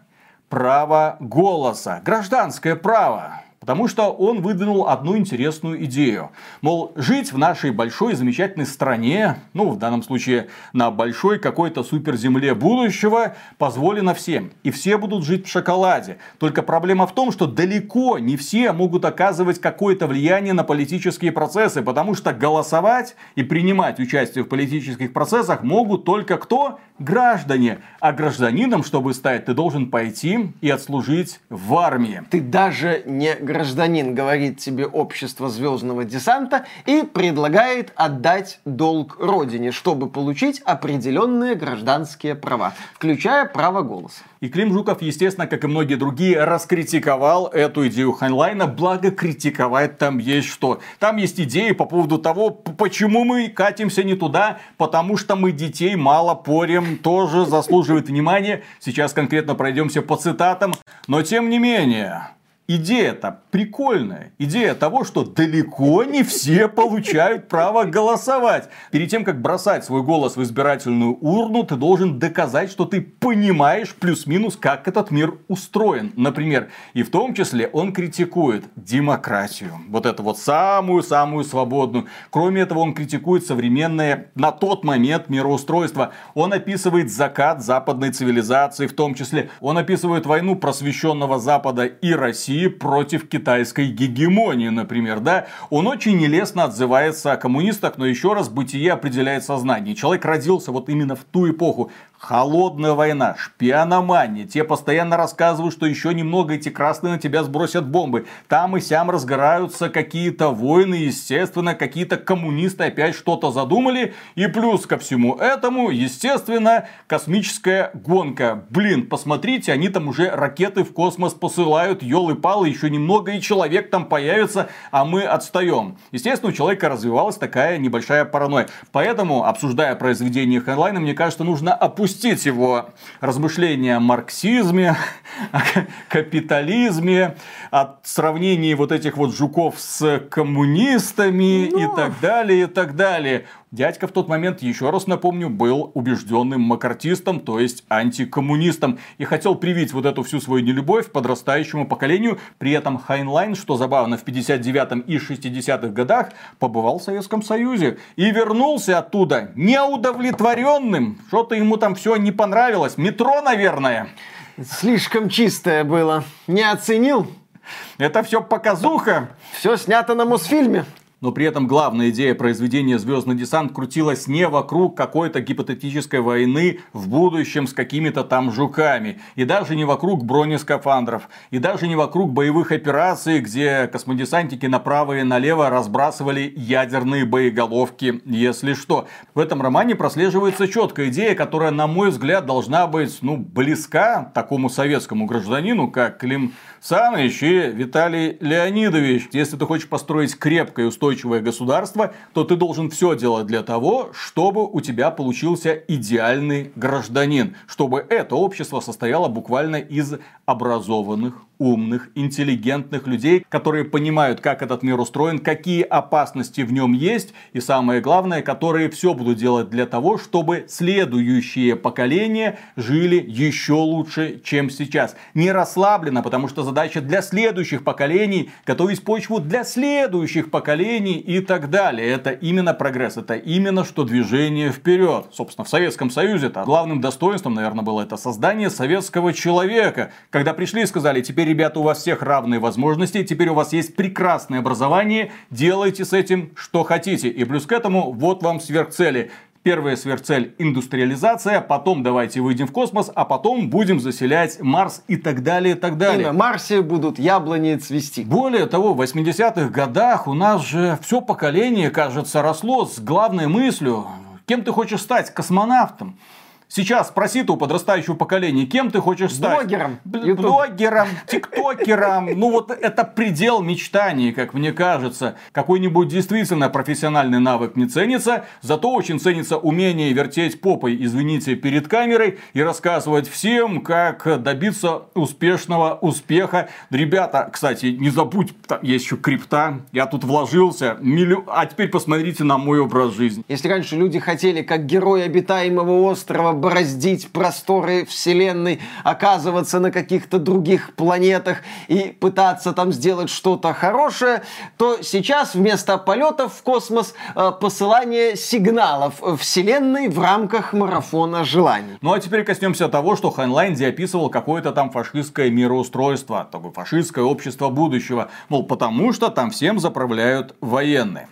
Speaker 3: право голоса, гражданское право. Потому что он выдвинул одну интересную идею. Мол, жить в нашей большой замечательной стране, ну, в данном случае на большой какой-то суперземле будущего, позволено всем. И все будут жить в шоколаде. Только проблема в том, что далеко не все могут оказывать какое-то влияние на политические процессы, потому что голосовать и принимать участие в политических процессах могут только кто? Граждане. А гражданином, чтобы стать, ты должен пойти и отслужить в армии.
Speaker 1: Ты даже не гражданин, говорит тебе общество звездного десанта и предлагает отдать долг родине, чтобы получить определенные гражданские права, включая право голоса.
Speaker 3: И Клим Жуков, естественно, как и многие другие, раскритиковал эту идею Хайнлайна, благо критиковать там есть что. Там есть идеи по поводу того, почему мы катимся не туда, потому что мы детей мало порем, тоже заслуживает внимания. Сейчас конкретно пройдемся по цитатам, но тем не менее... Идея-то прикольная. Идея того, что далеко не все получают право голосовать. Перед тем, как бросать свой голос в избирательную урну, ты должен доказать, что ты понимаешь плюс-минус, как этот мир устроен. Например, и в том числе он критикует демократию. Вот это вот самую-самую свободную. Кроме этого, он критикует современное на тот момент мироустройство. Он описывает закат западной цивилизации в том числе. Он описывает войну просвещенного Запада и России против китайской гегемонии, например, да. Он очень нелестно отзывается о коммунистах, но еще раз, бытие определяет сознание. Человек родился вот именно в ту эпоху. Холодная война, шпиономания. Те постоянно рассказывают, что еще немного эти красные на тебя сбросят бомбы. Там и сям разгораются какие-то войны, естественно, какие-то коммунисты опять что-то задумали. И плюс ко всему этому, естественно, космическая гонка. Блин, посмотрите, они там уже ракеты в космос посылают, елы-палы, еще немного и человек там появится, а мы отстаем. Естественно, у человека развивалась такая небольшая паранойя. Поэтому, обсуждая произведение Хайнлайна, мне кажется, нужно опустить его размышления о марксизме, о капитализме, о сравнении вот этих вот жуков с коммунистами и так далее, и так далее. Дядька в тот момент, еще раз напомню, был убежденным маккартистом, то есть антикоммунистом. И хотел привить вот эту всю свою нелюбовь подрастающему поколению. При этом Хайнлайн, что забавно, в 59-м и 60-х годах побывал в Советском Союзе. И вернулся оттуда неудовлетворенным. Что-то ему там все не понравилось. Метро, наверное.
Speaker 1: Слишком чистое было. Не оценил?
Speaker 3: Это все показуха.
Speaker 1: Все снято на Мосфильме.
Speaker 3: Но при этом главная идея произведения «Звездный десант» крутилась не вокруг какой-то гипотетической войны в будущем с какими-то там жуками, и даже не вокруг бронескафандров, и даже не вокруг боевых операций, где космодесантники направо и налево разбрасывали ядерные боеголовки, если что. В этом романе прослеживается четкая идея, которая, на мой взгляд, должна быть ну, близка такому советскому гражданину, как Клим Саныч и Виталий Леонидович. Если ты хочешь построить крепкое и государство, то ты должен все делать для того, чтобы у тебя получился идеальный гражданин. Чтобы это общество состояло буквально из образованных, умных, интеллигентных людей, которые понимают, как этот мир устроен, какие опасности в нем есть, и самое главное, которые все будут делать для того, чтобы следующие поколения жили еще лучше, чем сейчас. Не расслабленно, потому что задача для следующих поколений готовить почву для следующих поколений и так далее. Это именно прогресс, это именно что движение вперед. Собственно, в Советском Союзе-то главным достоинством, наверное, было это создание советского человека. Когда пришли и сказали, теперь ребята, у вас всех равные возможности, теперь у вас есть прекрасное образование, делайте с этим что хотите. И плюс к этому, вот вам сверхцели. Первая сверхцель – индустриализация, потом давайте выйдем в космос, а потом будем заселять Марс и так далее, и так далее.
Speaker 1: И на Марсе будут яблони цвести.
Speaker 3: Более того, в 80-х годах у нас же все поколение, кажется, росло с главной мыслью, кем ты хочешь стать, космонавтом. Сейчас спроси у подрастающего поколения, кем ты хочешь стать?
Speaker 1: Блогером.
Speaker 3: Блогером, тиктокером. Ну вот это предел мечтаний, как мне кажется. Какой-нибудь действительно профессиональный навык не ценится, зато очень ценится умение вертеть попой, извините, перед камерой и рассказывать всем, как добиться успешного успеха. Ребята, кстати, не забудь, там есть еще крипта, я тут вложился, миллион... а теперь посмотрите на мой образ жизни.
Speaker 1: Если раньше люди хотели, как герой обитаемого острова, бороздить просторы Вселенной, оказываться на каких-то других планетах и пытаться там сделать что-то хорошее, то сейчас вместо полетов в космос э, посылание сигналов Вселенной в рамках марафона желаний.
Speaker 3: Ну а теперь коснемся того, что Хайнлайнди описывал какое-то там фашистское мироустройство, такое фашистское общество будущего. Мол, потому что там всем заправляют военные.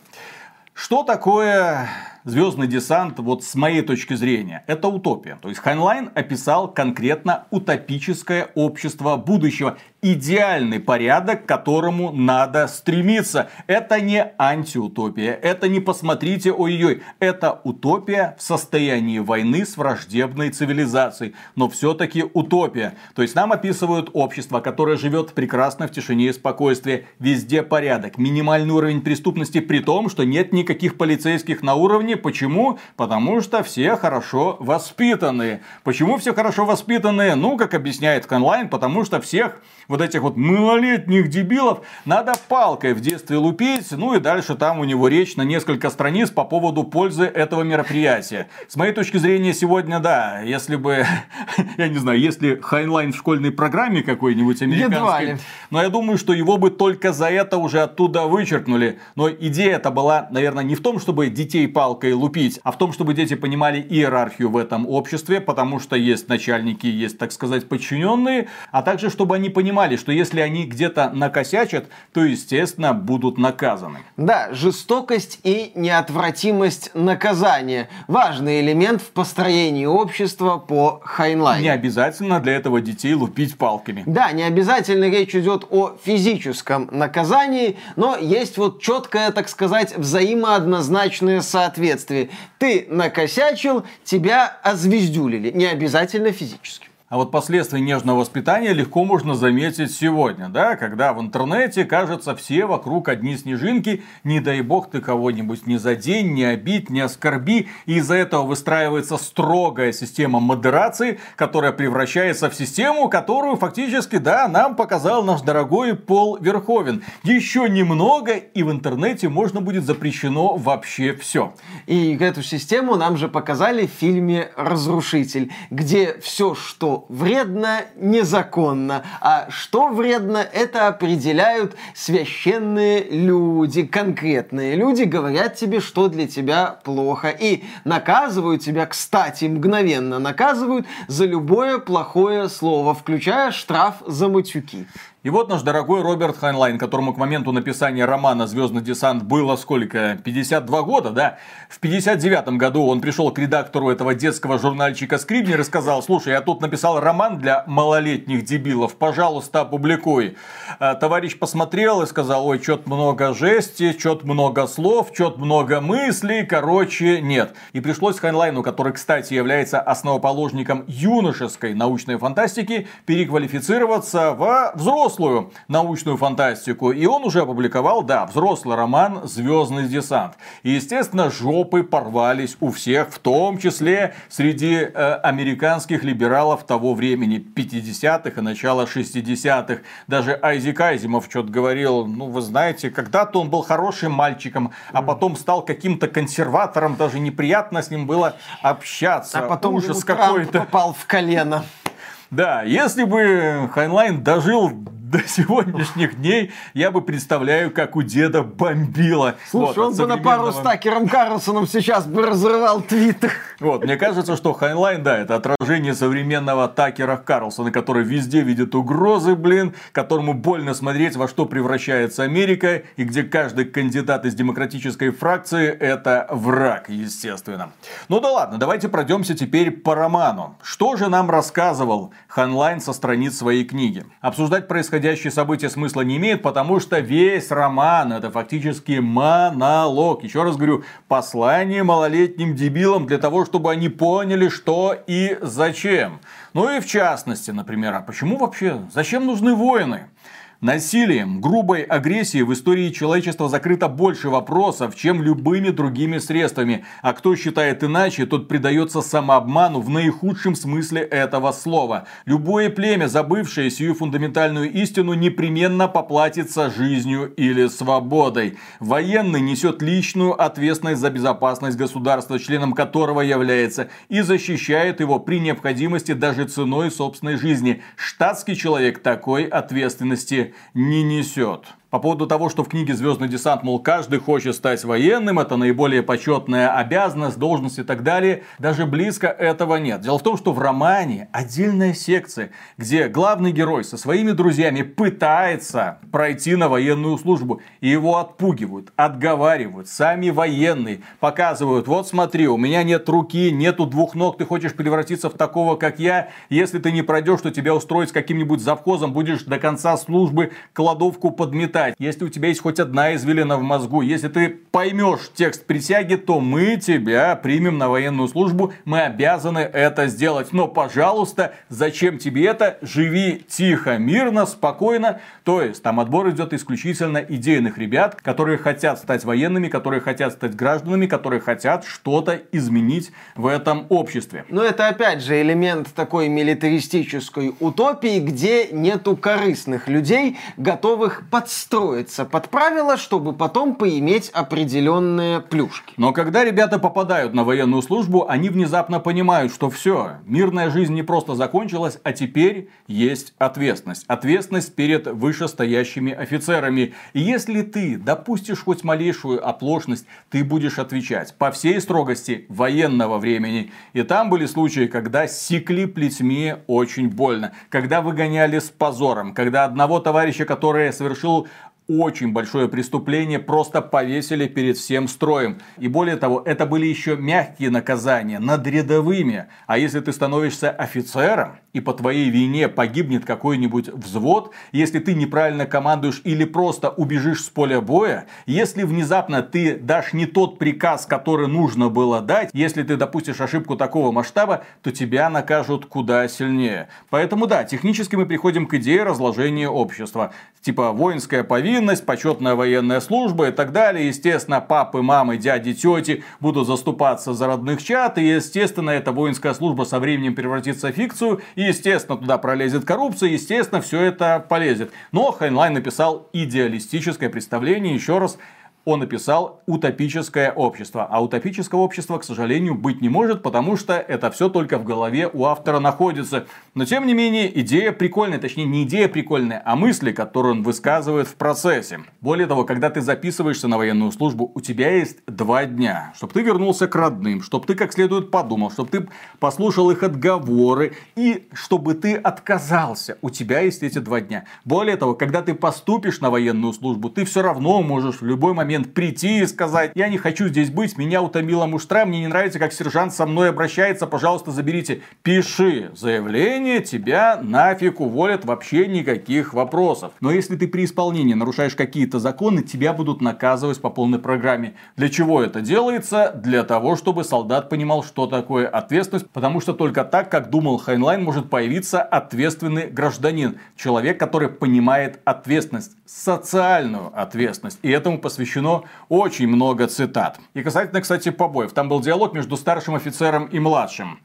Speaker 3: Что такое Звездный десант, вот с моей точки зрения, это утопия. То есть Хайнлайн описал конкретно утопическое общество будущего идеальный порядок, к которому надо стремиться. Это не антиутопия, это не посмотрите ой-ой, это утопия в состоянии войны с враждебной цивилизацией, но все-таки утопия. То есть нам описывают общество, которое живет прекрасно в тишине и спокойствии, везде порядок, минимальный уровень преступности при том, что нет никаких полицейских на уровне. Почему? Потому что все хорошо воспитанные. Почему все хорошо воспитанные? Ну, как объясняет Хайнлайн, потому что всех вот этих вот малолетних дебилов надо палкой в детстве лупить, ну и дальше там у него речь на несколько страниц по поводу пользы этого мероприятия. С моей точки зрения, сегодня, да, если бы, я не знаю, если Хайнлайн в школьной программе какой-нибудь американской, но я думаю, что его бы только за это уже оттуда вычеркнули. Но идея это была, наверное, не в том, чтобы детей палкой лупить, а в том, чтобы дети понимали иерархию в этом обществе, потому что есть начальники, есть, так сказать, подчиненные, а также, чтобы они понимали, понимали, что если они где-то накосячат, то, естественно, будут наказаны.
Speaker 1: Да, жестокость и неотвратимость наказания. Важный элемент в построении общества по Хайнлайну.
Speaker 3: Не обязательно для этого детей лупить палками.
Speaker 1: Да, не обязательно речь идет о физическом наказании, но есть вот четкое, так сказать, взаимооднозначное соответствие. Ты накосячил, тебя озвездюлили. Не обязательно физически.
Speaker 3: А вот последствия нежного воспитания легко можно заметить сегодня, да, когда в интернете, кажется, все вокруг одни снежинки, не дай бог ты кого-нибудь не задень, не обидь, не оскорби, и из-за этого выстраивается строгая система модерации, которая превращается в систему, которую фактически, да, нам показал наш дорогой Пол Верховен. Еще немного, и в интернете можно будет запрещено вообще все.
Speaker 1: И эту систему нам же показали в фильме «Разрушитель», где все, что вредно незаконно, а что вредно, это определяют священные люди, конкретные люди говорят тебе, что для тебя плохо, и наказывают тебя, кстати, мгновенно наказывают за любое плохое слово, включая штраф за матюки.
Speaker 3: И вот наш дорогой Роберт Хайнлайн, которому к моменту написания романа «Звездный десант» было сколько? 52 года, да? В 59 году он пришел к редактору этого детского журнальчика Скрибнер и сказал, слушай, я тут написал роман для малолетних дебилов, пожалуйста, опубликуй. А, товарищ посмотрел и сказал, ой, что-то много жести, что-то много слов, что-то много мыслей, короче, нет. И пришлось Хайнлайну, который, кстати, является основоположником юношеской научной фантастики, переквалифицироваться в взрослую взрослую научную фантастику. И он уже опубликовал, да, взрослый роман «Звездный десант». И, естественно, жопы порвались у всех, в том числе среди э, американских либералов того времени, 50-х и начала 60-х. Даже Айзек Азимов что-то говорил, ну, вы знаете, когда-то он был хорошим мальчиком, а потом стал каким-то консерватором, даже неприятно с ним было общаться.
Speaker 1: А потом
Speaker 3: Ужас
Speaker 1: какой-то попал в колено.
Speaker 3: Да, если бы Хайнлайн дожил до сегодняшних дней я бы представляю, как у деда бомбило.
Speaker 1: Слушай, вот, он бы на пару с Такером Карлсоном сейчас бы разрывал твиттер.
Speaker 3: Вот, мне кажется, что Хайнлайн, да, это отражение современного Такера Карлсона, который везде видит угрозы, блин, которому больно смотреть, во что превращается Америка, и где каждый кандидат из демократической фракции это враг, естественно. Ну да ладно, давайте пройдемся теперь по роману. Что же нам рассказывал Хайнлайн со страниц своей книги? Обсуждать происходящее происходящие события смысла не имеют, потому что весь роман это фактически монолог. Еще раз говорю, послание малолетним дебилам для того, чтобы они поняли, что и зачем. Ну и в частности, например, а почему вообще, зачем нужны воины? Насилием, грубой агрессией в истории человечества закрыто больше вопросов, чем любыми другими средствами. А кто считает иначе, тот предается самообману в наихудшем смысле этого слова. Любое племя, забывшее сию фундаментальную истину, непременно поплатится жизнью или свободой. Военный несет личную ответственность за безопасность государства, членом которого является, и защищает его при необходимости даже ценой собственной жизни. Штатский человек такой ответственности не несет. По поводу того, что в книге «Звездный десант», мол, каждый хочет стать военным, это наиболее почетная обязанность, должность и так далее, даже близко этого нет. Дело в том, что в романе отдельная секция, где главный герой со своими друзьями пытается пройти на военную службу, и его отпугивают, отговаривают, сами военные показывают, вот смотри, у меня нет руки, нету двух ног, ты хочешь превратиться в такого, как я, если ты не пройдешь, то тебя устроить с каким-нибудь завхозом, будешь до конца службы кладовку подметать читать, если у тебя есть хоть одна извилина в мозгу, если ты поймешь текст присяги, то мы тебя примем на военную службу, мы обязаны это сделать. Но, пожалуйста, зачем тебе это? Живи тихо, мирно, спокойно. То есть, там отбор идет исключительно идейных ребят, которые хотят стать военными, которые хотят стать гражданами, которые хотят что-то изменить в этом обществе.
Speaker 1: Но это опять же элемент такой милитаристической утопии, где нету корыстных людей, готовых подстроить подстроиться под правила, чтобы потом поиметь определенные плюшки.
Speaker 3: Но когда ребята попадают на военную службу, они внезапно понимают, что все, мирная жизнь не просто закончилась, а теперь есть ответственность. Ответственность перед вышестоящими офицерами. И если ты допустишь хоть малейшую оплошность, ты будешь отвечать по всей строгости военного времени. И там были случаи, когда секли плетьми очень больно, когда выгоняли с позором, когда одного товарища, который совершил очень большое преступление просто повесили перед всем строем. И более того, это были еще мягкие наказания над рядовыми. А если ты становишься офицером, и по твоей вине погибнет какой-нибудь взвод, если ты неправильно командуешь или просто убежишь с поля боя, если внезапно ты дашь не тот приказ, который нужно было дать, если ты допустишь ошибку такого масштаба, то тебя накажут куда сильнее. Поэтому да, технически мы приходим к идее разложения общества. Типа воинская повинность, почетная военная служба и так далее. Естественно, папы, мамы, дяди, тети будут заступаться за родных чад. И, естественно, эта воинская служба со временем превратится в фикцию. И, естественно, туда пролезет коррупция. Естественно, все это полезет. Но Хайнлайн написал идеалистическое представление, еще раз, он написал «Утопическое общество». А утопического общества, к сожалению, быть не может, потому что это все только в голове у автора находится. Но, тем не менее, идея прикольная. Точнее, не идея прикольная, а мысли, которые он высказывает в процессе. Более того, когда ты записываешься на военную службу, у тебя есть два дня, чтобы ты вернулся к родным, чтобы ты как следует подумал, чтобы ты послушал их отговоры и чтобы ты отказался. У тебя есть эти два дня. Более того, когда ты поступишь на военную службу, ты все равно можешь в любой момент прийти и сказать, я не хочу здесь быть, меня утомила муштра, мне не нравится, как сержант со мной обращается, пожалуйста, заберите. Пиши заявление, тебя нафиг уволят, вообще никаких вопросов. Но если ты при исполнении нарушаешь какие-то законы, тебя будут наказывать по полной программе. Для чего это делается? Для того, чтобы солдат понимал, что такое ответственность, потому что только так, как думал Хайнлайн, может появиться ответственный гражданин. Человек, который понимает ответственность, социальную ответственность. И этому посвящено очень много цитат. И касательно, кстати, побоев. Там был диалог между старшим офицером и младшим.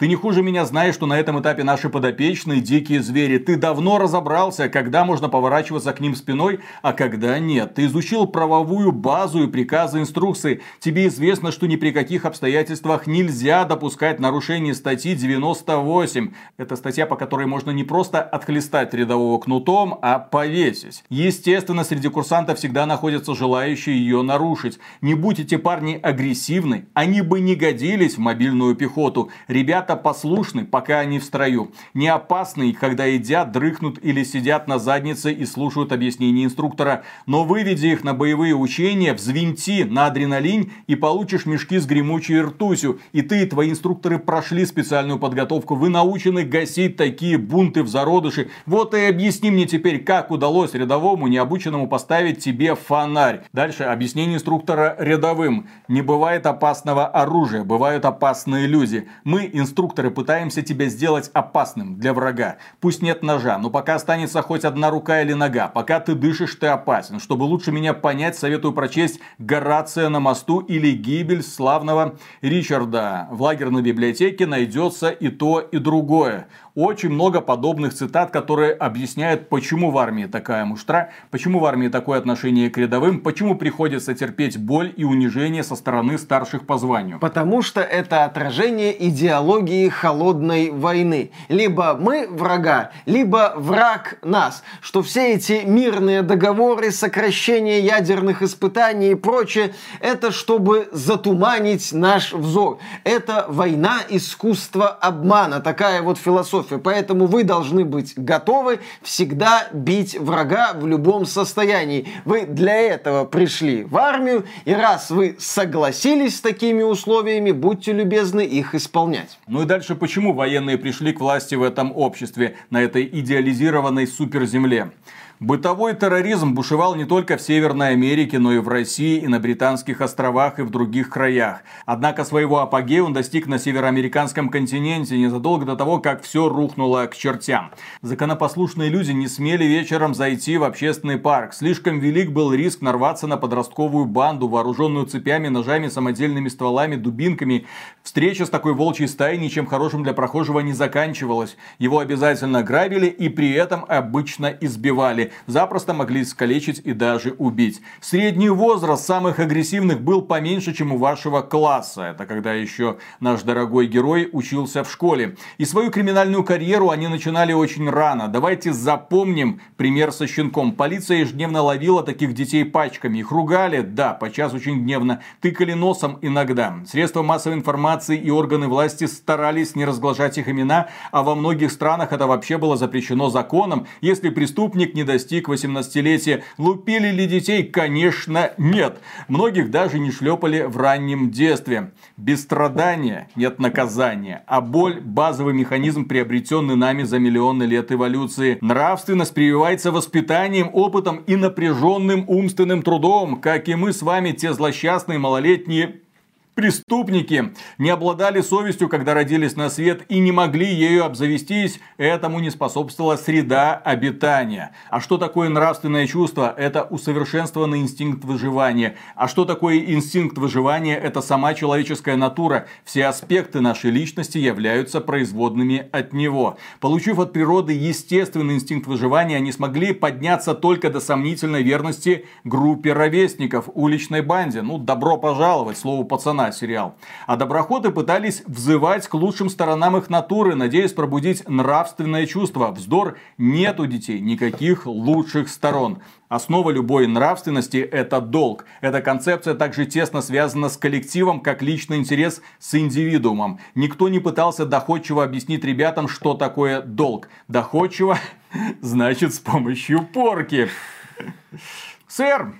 Speaker 3: Ты не хуже меня знаешь, что на этом этапе наши подопечные дикие звери. Ты давно разобрался, когда можно поворачиваться к ним спиной, а когда нет. Ты изучил правовую базу и приказы инструкции. Тебе известно, что ни при каких обстоятельствах нельзя допускать нарушение статьи 98. Это статья, по которой можно не просто отхлестать рядового кнутом, а повесить. Естественно, среди курсантов всегда находятся желающие ее нарушить. Не будь эти парни агрессивны, они бы не годились в мобильную пехоту. Ребята Ребята послушны, пока они в строю. Не опасны, когда едят, дрыхнут или сидят на заднице и слушают объяснения инструктора. Но выведи их на боевые учения, взвинти на адреналин и получишь мешки с гремучей ртусью. И ты и твои инструкторы прошли специальную подготовку. Вы научены гасить такие бунты в зародыши. Вот и объясни мне теперь, как удалось рядовому необученному поставить тебе фонарь. Дальше объяснение инструктора рядовым. Не бывает опасного оружия, бывают опасные люди. Мы, инструкторы, конструкторы пытаемся тебя сделать опасным для врага. Пусть нет ножа, но пока останется хоть одна рука или нога. Пока ты дышишь, ты опасен. Чтобы лучше меня понять, советую прочесть «Горация на мосту» или «Гибель славного Ричарда». В лагерной библиотеке найдется и то, и другое очень много подобных цитат, которые объясняют, почему в армии такая муштра, почему в армии такое отношение к рядовым, почему приходится терпеть боль и унижение со стороны старших по званию.
Speaker 1: Потому что это отражение идеологии холодной войны. Либо мы врага, либо враг нас. Что все эти мирные договоры, сокращение ядерных испытаний и прочее, это чтобы затуманить наш взор. Это война искусства обмана. Такая вот философия философия. Поэтому вы должны быть готовы всегда бить врага в любом состоянии. Вы для этого пришли в армию, и раз вы согласились с такими условиями, будьте любезны их исполнять.
Speaker 3: Ну и дальше, почему военные пришли к власти в этом обществе, на этой идеализированной суперземле? Бытовой терроризм бушевал не только в Северной Америке, но и в России, и на Британских островах, и в других краях. Однако своего апогея он достиг на североамериканском континенте незадолго до того, как все рухнуло к чертям. Законопослушные люди не смели вечером зайти в общественный парк. Слишком велик был риск нарваться на подростковую банду, вооруженную цепями, ножами, самодельными стволами, дубинками. Встреча с такой волчьей стаей ничем хорошим для прохожего не заканчивалась. Его обязательно грабили и при этом обычно избивали запросто могли искалечить и даже убить. Средний возраст самых агрессивных был поменьше, чем у вашего класса. Это когда еще наш дорогой герой учился в школе. И свою криминальную карьеру они начинали очень рано. Давайте запомним пример со щенком. Полиция ежедневно ловила таких детей пачками. Их ругали, да, подчас очень гневно. Тыкали носом иногда. Средства массовой информации и органы власти старались не разглашать их имена, а во многих странах это вообще было запрещено законом, если преступник не достиг достиг 18-летия. Лупили ли детей? Конечно, нет. Многих даже не шлепали в раннем детстве. Без страдания нет наказания. А боль – базовый механизм, приобретенный нами за миллионы лет эволюции. Нравственность прививается воспитанием, опытом и напряженным умственным трудом, как и мы с вами, те злосчастные малолетние преступники не обладали совестью, когда родились на свет и не могли ею обзавестись, этому не способствовала среда обитания. А что такое нравственное чувство? Это усовершенствованный инстинкт выживания. А что такое инстинкт выживания? Это сама человеческая натура. Все аспекты нашей личности являются производными от него. Получив от природы естественный инстинкт выживания, они смогли подняться только до сомнительной верности группе ровесников, уличной банде. Ну, добро пожаловать, слово пацана сериал. А доброходы пытались взывать к лучшим сторонам их натуры, надеясь пробудить нравственное чувство. Вздор, нет у детей никаких лучших сторон. Основа любой нравственности – это долг. Эта концепция также тесно связана с коллективом, как личный интерес с индивидуумом. Никто не пытался доходчиво объяснить ребятам, что такое долг. Доходчиво значит с помощью порки. Сэр,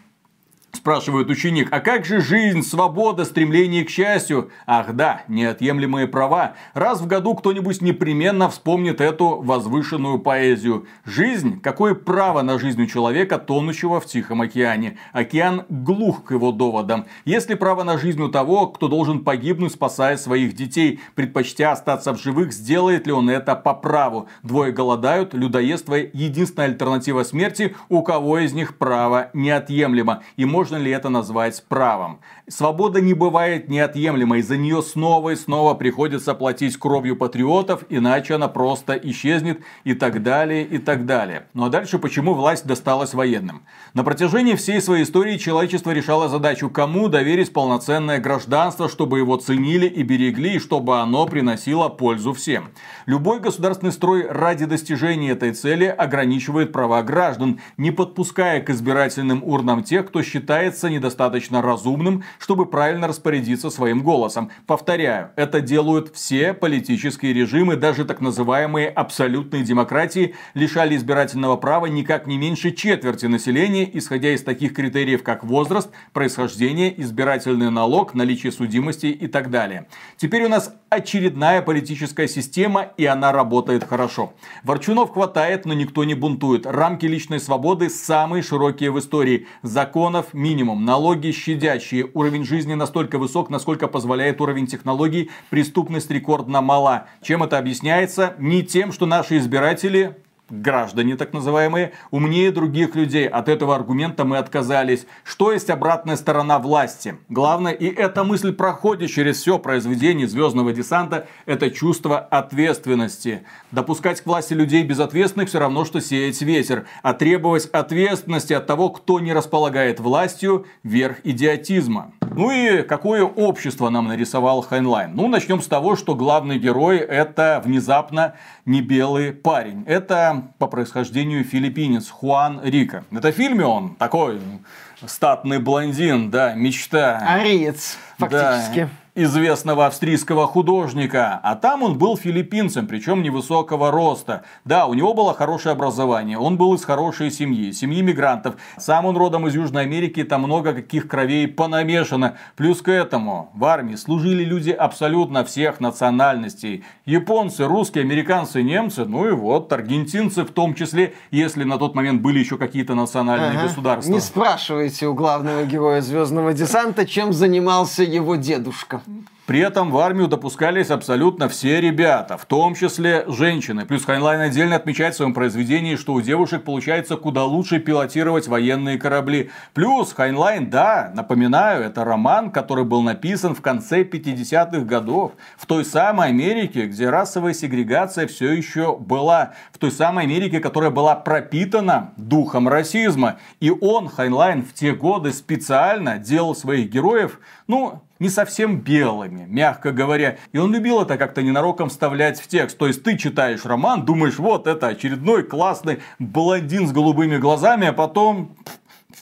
Speaker 3: Спрашивает ученик, а как же жизнь, свобода, стремление к счастью? Ах да, неотъемлемые права. Раз в году кто-нибудь непременно вспомнит эту возвышенную поэзию. Жизнь? Какое право на жизнь у человека, тонущего в Тихом океане? Океан глух к его доводам. Если право на жизнь у того, кто должен погибнуть, спасая своих детей, предпочтя остаться в живых, сделает ли он это по праву? Двое голодают, людоедство – единственная альтернатива смерти, у кого из них право неотъемлемо. И может можно ли это назвать правом. Свобода не бывает неотъемлемой, за нее снова и снова приходится платить кровью патриотов, иначе она просто исчезнет и так далее, и так далее. Ну а дальше почему власть досталась военным? На протяжении всей своей истории человечество решало задачу, кому доверить полноценное гражданство, чтобы его ценили и берегли, и чтобы оно приносило пользу всем. Любой государственный строй ради достижения этой цели ограничивает права граждан, не подпуская к избирательным урнам тех, кто считает считается недостаточно разумным, чтобы правильно распорядиться своим голосом. Повторяю, это делают все политические режимы, даже так называемые абсолютные демократии, лишали избирательного права никак не меньше четверти населения, исходя из таких критериев, как возраст, происхождение, избирательный налог, наличие судимости и так далее. Теперь у нас очередная политическая система, и она работает хорошо. Ворчунов хватает, но никто не бунтует. Рамки личной свободы самые широкие в истории. Законов минимум, налоги щадящие, уровень жизни настолько высок, насколько позволяет уровень технологий, преступность рекордно мала. Чем это объясняется? Не тем, что наши избиратели граждане так называемые, умнее других людей. От этого аргумента мы отказались. Что есть обратная сторона власти? Главное, и эта мысль проходит через все произведение Звездного десанта, это чувство ответственности. Допускать к власти людей безответственных все равно, что сеять ветер. А требовать ответственности от того, кто не располагает властью, верх идиотизма. Ну и какое общество нам нарисовал Хайнлайн? Ну, начнем с того, что главный герой это внезапно не белый парень. Это по происхождению филиппинец Хуан Рика. Это в фильме он такой статный блондин, да, мечта.
Speaker 1: Ариец, фактически.
Speaker 3: Да известного австрийского художника, а там он был филиппинцем, причем невысокого роста. Да, у него было хорошее образование, он был из хорошей семьи, семьи мигрантов. Сам он родом из Южной Америки, там много каких кровей понамешано. Плюс к этому в армии служили люди абсолютно всех национальностей. Японцы, русские, американцы, немцы, ну и вот аргентинцы в том числе, если на тот момент были еще какие-то национальные ага. государства.
Speaker 1: Не спрашивайте у главного героя Звездного десанта, чем занимался его дедушка. Mm-hmm.
Speaker 3: При этом в армию допускались абсолютно все ребята, в том числе женщины. Плюс Хайнлайн отдельно отмечает в своем произведении, что у девушек получается куда лучше пилотировать военные корабли. Плюс Хайнлайн, да, напоминаю, это роман, который был написан в конце 50-х годов. В той самой Америке, где расовая сегрегация все еще была. В той самой Америке, которая была пропитана духом расизма. И он, Хайнлайн, в те годы специально делал своих героев, ну, не совсем белыми, мягко говоря. И он любил это как-то ненароком вставлять в текст. То есть ты читаешь роман, думаешь, вот это очередной классный блондин с голубыми глазами, а потом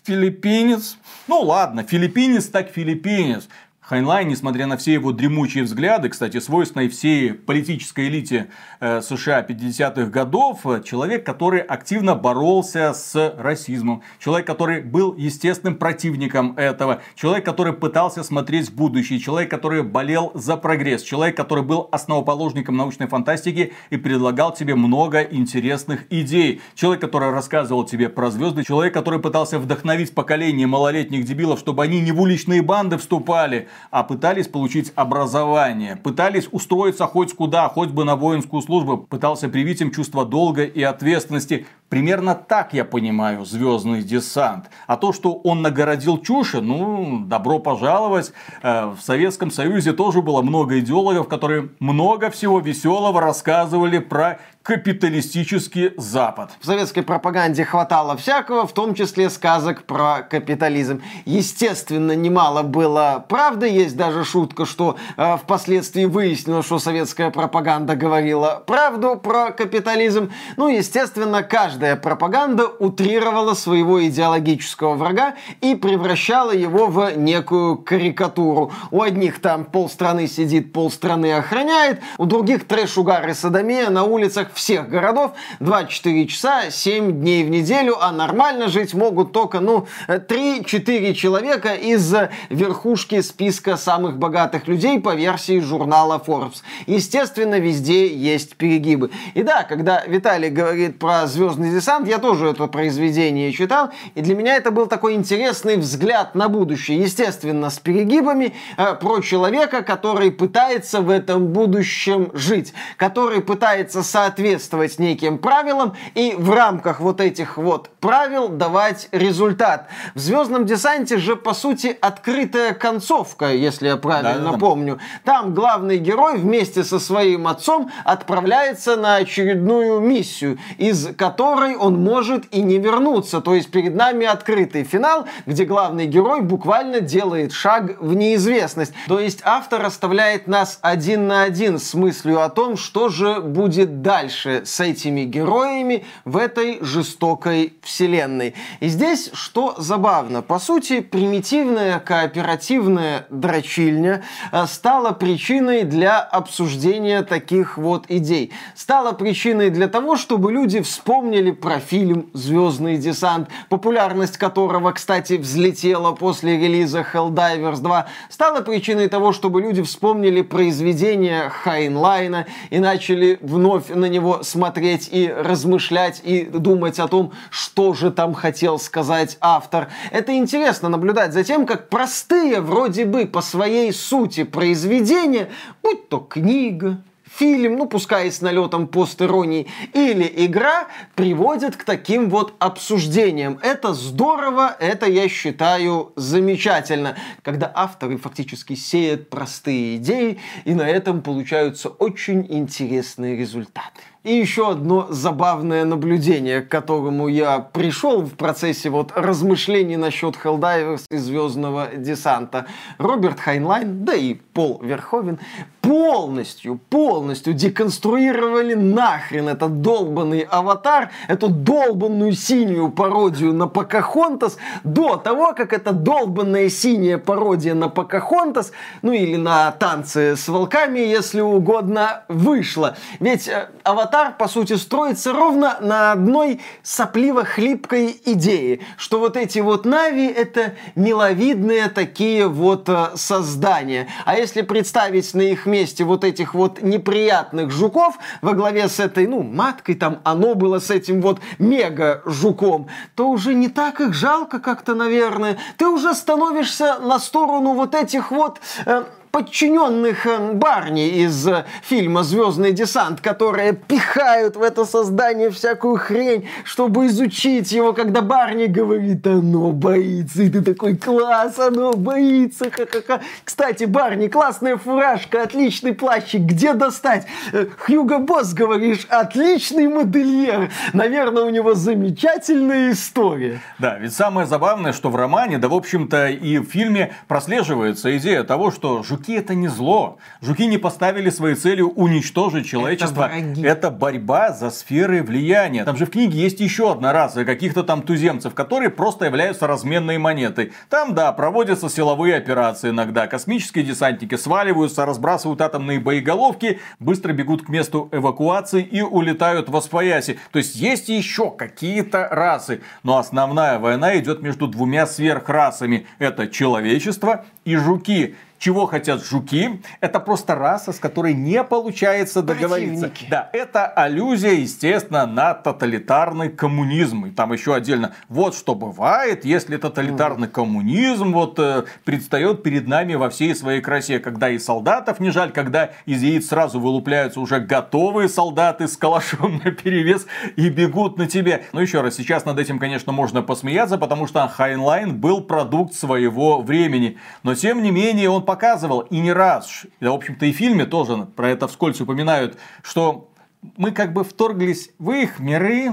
Speaker 3: филиппинец. Ну ладно, филиппинец так филиппинец. Хайнлайн, несмотря на все его дремучие взгляды, кстати, свойственной всей политической элите э, США 50-х годов, человек, который активно боролся с расизмом, человек, который был естественным противником этого, человек, который пытался смотреть в будущее, человек, который болел за прогресс, человек, который был основоположником научной фантастики и предлагал тебе много интересных идей, человек, который рассказывал тебе про звезды, человек, который пытался вдохновить поколение малолетних дебилов, чтобы они не в уличные банды вступали, а пытались получить образование, пытались устроиться хоть куда, хоть бы на воинскую службу, пытался привить им чувство долга и ответственности. Примерно так я понимаю звездный десант. А то, что он нагородил чуши, ну, добро пожаловать. Э, в Советском Союзе тоже было много идеологов, которые много всего веселого рассказывали про капиталистический Запад.
Speaker 1: В советской пропаганде хватало всякого, в том числе сказок про капитализм. Естественно, немало было правды. Есть даже шутка, что э, впоследствии выяснилось, что советская пропаганда говорила правду про капитализм. Ну, естественно, каждая пропаганда утрировала своего идеологического врага и превращала его в некую карикатуру. У одних там полстраны сидит, полстраны охраняет, у других трэш-угар садомия на улицах всех городов 24 часа, 7 дней в неделю, а нормально жить могут только, ну, 3-4 человека из верхушки списка самых богатых людей по версии журнала Forbes. Естественно, везде есть перегибы. И да, когда Виталий говорит про «Звездный десант», я тоже это произведение читал, и для меня это был такой интересный взгляд на будущее. Естественно, с перегибами э, про человека, который пытается в этом будущем жить, который пытается соответствовать соответствовать неким правилам и в рамках вот этих вот правил давать результат. В Звездном десанте же, по сути, открытая концовка, если я правильно да, помню. Там главный герой вместе со своим отцом отправляется на очередную миссию, из которой он может и не вернуться. То есть перед нами открытый финал, где главный герой буквально делает шаг в неизвестность. То есть автор оставляет нас один на один с мыслью о том, что же будет дальше дальше с этими героями в этой жестокой вселенной. И здесь что забавно, по сути, примитивная кооперативная дрочильня э, стала причиной для обсуждения таких вот идей. Стала причиной для того, чтобы люди вспомнили про фильм «Звездный десант», популярность которого, кстати, взлетела после релиза Helldivers 2. Стала причиной того, чтобы люди вспомнили произведение Хайнлайна и начали вновь на него него смотреть и размышлять и думать о том, что же там хотел сказать автор. Это интересно наблюдать за тем, как простые вроде бы по своей сути произведения, будь то книга, фильм, ну пускай с налетом постеронии, или игра приводят к таким вот обсуждениям. Это здорово, это я считаю замечательно, когда авторы фактически сеют простые идеи и на этом получаются очень интересные результаты. И еще одно забавное наблюдение, к которому я пришел в процессе вот размышлений насчет Helldivers и Звездного десанта. Роберт Хайнлайн, да и Пол Верховен полностью, полностью деконструировали нахрен этот долбанный аватар, эту долбанную синюю пародию на Покахонтас до того, как эта долбанная синяя пародия на Покахонтас, ну или на танцы с волками, если угодно, вышла. Ведь э, аватар аватар, по сути, строится ровно на одной сопливо-хлипкой идее, что вот эти вот Нави — это миловидные такие вот э, создания. А если представить на их месте вот этих вот неприятных жуков во главе с этой, ну, маткой, там оно было с этим вот мега-жуком, то уже не так их жалко как-то, наверное. Ты уже становишься на сторону вот этих вот э, подчиненных э, Барни из э, фильма «Звездный десант», которые пихают в это создание всякую хрень, чтобы изучить его, когда Барни говорит, оно боится, и ты такой, класс, оно боится, ха-ха-ха. Кстати, Барни, классная фуражка, отличный плащик, где достать? Э, Хьюго Босс, говоришь, отличный модельер. Наверное, у него замечательная история.
Speaker 3: Да, ведь самое забавное, что в романе, да, в общем-то, и в фильме прослеживается идея того, что жуки это не зло. Жуки не поставили своей целью уничтожить человечество. Это, это борьба за сферы влияния. Там же в книге есть еще одна раса каких-то там туземцев, которые просто являются разменной монетой. Там, да, проводятся силовые операции иногда. Космические десантники сваливаются, разбрасывают атомные боеголовки, быстро бегут к месту эвакуации и улетают в Освояси. То есть есть еще какие-то расы. Но основная война идет между двумя сверхрасами. Это человечество и жуки. Чего хотят жуки? Это просто раса, с которой не получается договориться. Да, это аллюзия, естественно, на тоталитарный коммунизм. И там еще отдельно, вот что бывает, если тоталитарный коммунизм вот э, предстает перед нами во всей своей красе, когда и солдатов не жаль, когда из яиц сразу вылупляются уже готовые солдаты с калашом наперевес и бегут на тебе. Но еще раз, сейчас над этим, конечно, можно посмеяться, потому что Хайнлайн был продукт своего времени. Но тем не менее он показывал и не раз, да, в общем-то и в фильме тоже про это вскользь упоминают, что мы как бы вторглись в их миры,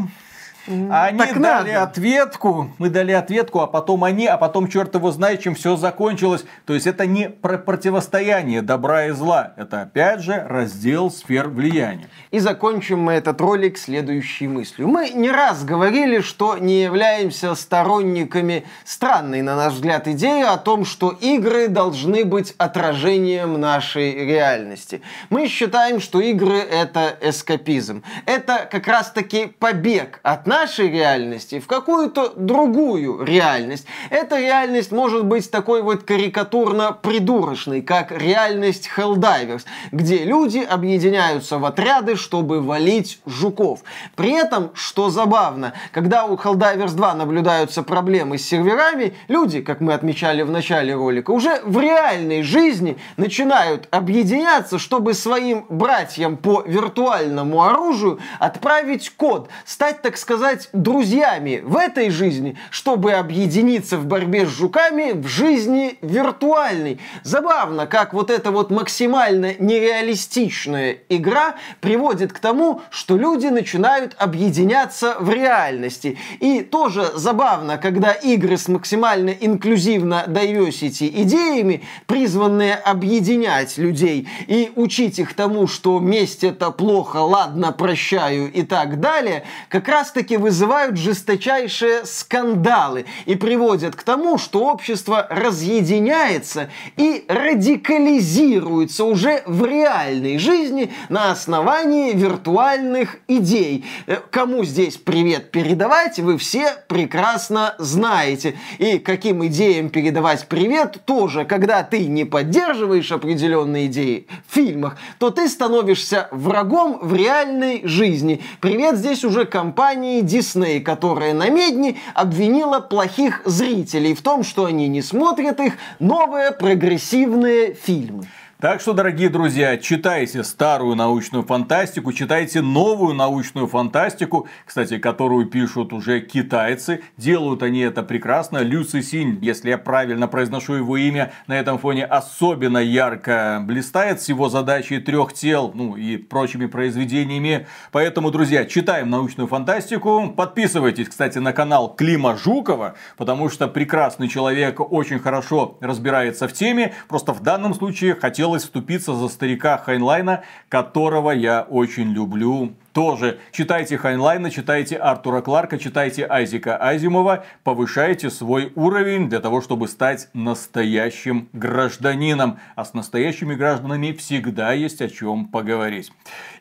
Speaker 3: они
Speaker 1: Так
Speaker 3: дали
Speaker 1: надо.
Speaker 3: ответку, мы дали ответку, а потом они, а потом черт его знает, чем все закончилось. То есть это не про противостояние добра и зла, это опять же раздел сфер влияния.
Speaker 1: И закончим мы этот ролик следующей мыслью. Мы не раз говорили, что не являемся сторонниками странной, на наш взгляд, идеи о том, что игры должны быть отражением нашей реальности. Мы считаем, что игры это эскапизм. Это как раз-таки побег от нашей реальности в какую-то другую реальность. Эта реальность может быть такой вот карикатурно-придурочной, как реальность Helldivers, где люди объединяются в отряды, чтобы валить жуков. При этом, что забавно, когда у Helldivers 2 наблюдаются проблемы с серверами, люди, как мы отмечали в начале ролика, уже в реальной жизни начинают объединяться, чтобы своим братьям по виртуальному оружию отправить код, стать, так сказать, друзьями в этой жизни, чтобы объединиться в борьбе с жуками в жизни виртуальной. Забавно, как вот эта вот максимально нереалистичная игра приводит к тому, что люди начинают объединяться в реальности. И тоже забавно, когда игры с максимально инклюзивно diversity идеями, призванные объединять людей и учить их тому, что месть это плохо, ладно, прощаю и так далее, как раз-таки вызывают жесточайшие скандалы и приводят к тому, что общество разъединяется и радикализируется уже в реальной жизни на основании виртуальных идей. Э, Кому здесь привет передавать, вы все прекрасно знаете. И каким идеям передавать привет тоже, когда ты не поддерживаешь определенные идеи в фильмах, то ты становишься врагом в реальной жизни. Привет здесь уже компании Disney, которая на медне обвинила плохих зрителей в том, что они не смотрят их новые прогрессивные фильмы.
Speaker 3: Так что, дорогие друзья, читайте старую научную фантастику, читайте новую научную фантастику, кстати, которую пишут уже китайцы. Делают они это прекрасно. Лю Синь, если я правильно произношу его имя, на этом фоне особенно ярко блистает с его задачей трех тел, ну и прочими произведениями. Поэтому, друзья, читаем научную фантастику. Подписывайтесь, кстати, на канал Клима Жукова, потому что прекрасный человек очень хорошо разбирается в теме. Просто в данном случае хотелось вступиться за старика Хайнлайна, которого я очень люблю тоже. Читайте Хайнлайна, читайте Артура Кларка, читайте Айзека Азимова, повышайте свой уровень для того, чтобы стать настоящим гражданином. А с настоящими гражданами всегда есть о чем поговорить.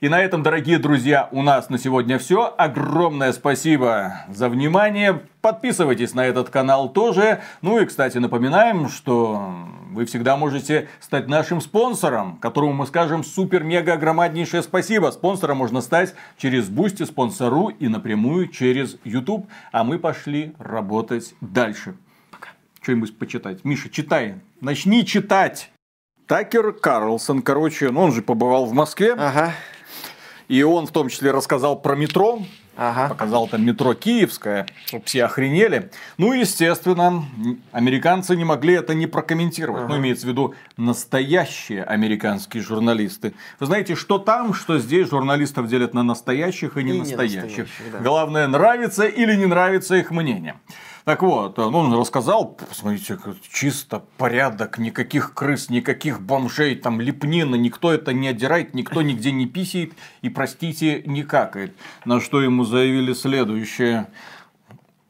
Speaker 3: И на этом, дорогие друзья, у нас на сегодня все. Огромное спасибо за внимание. Подписывайтесь на этот канал тоже. Ну и, кстати, напоминаем, что вы всегда можете стать нашим спонсором, которому мы скажем супер-мега громаднейшее спасибо. Спонсором можно стать через Boosty, Sponsr и напрямую через YouTube. А мы пошли работать дальше. Что-нибудь почитать. Миша, читай. Начни читать. Такер Карлсон, короче, ну он же побывал в Москве.
Speaker 1: Ага,
Speaker 3: И он в том числе рассказал про метро.
Speaker 1: ага.
Speaker 3: Показал там метро Киевское, все охренели. Ну, естественно, американцы не могли это не прокомментировать. Ну, имеется в виду настоящие американские журналисты. Вы знаете, что там, что здесь журналистов делят на настоящих и не
Speaker 1: И
Speaker 3: настоящих.
Speaker 1: да.
Speaker 3: Главное, нравится или не нравится их мнение. Так вот, ну, он рассказал, посмотрите, чисто порядок, никаких крыс, никаких бомжей, там лепнина, никто это не отдирает, никто нигде не писает и, простите, не какает. На что ему заявили следующее.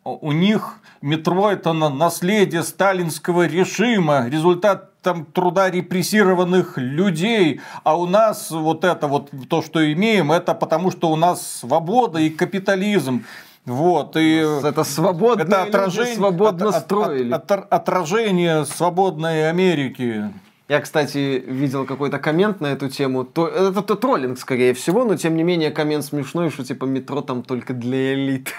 Speaker 3: У них метро это на- наследие сталинского режима, результат там труда репрессированных людей, а у нас вот это вот то, что имеем, это потому что у нас свобода и капитализм. Вот, и
Speaker 1: Это свободно,
Speaker 3: это отражение,
Speaker 1: свободно
Speaker 3: от- от-
Speaker 1: строили.
Speaker 3: от- от- отражение свободной Америки.
Speaker 1: Я, кстати, видел какой-то коммент на эту тему. То, это, это троллинг, скорее всего, но тем не менее коммент смешной, что типа метро там только для элит.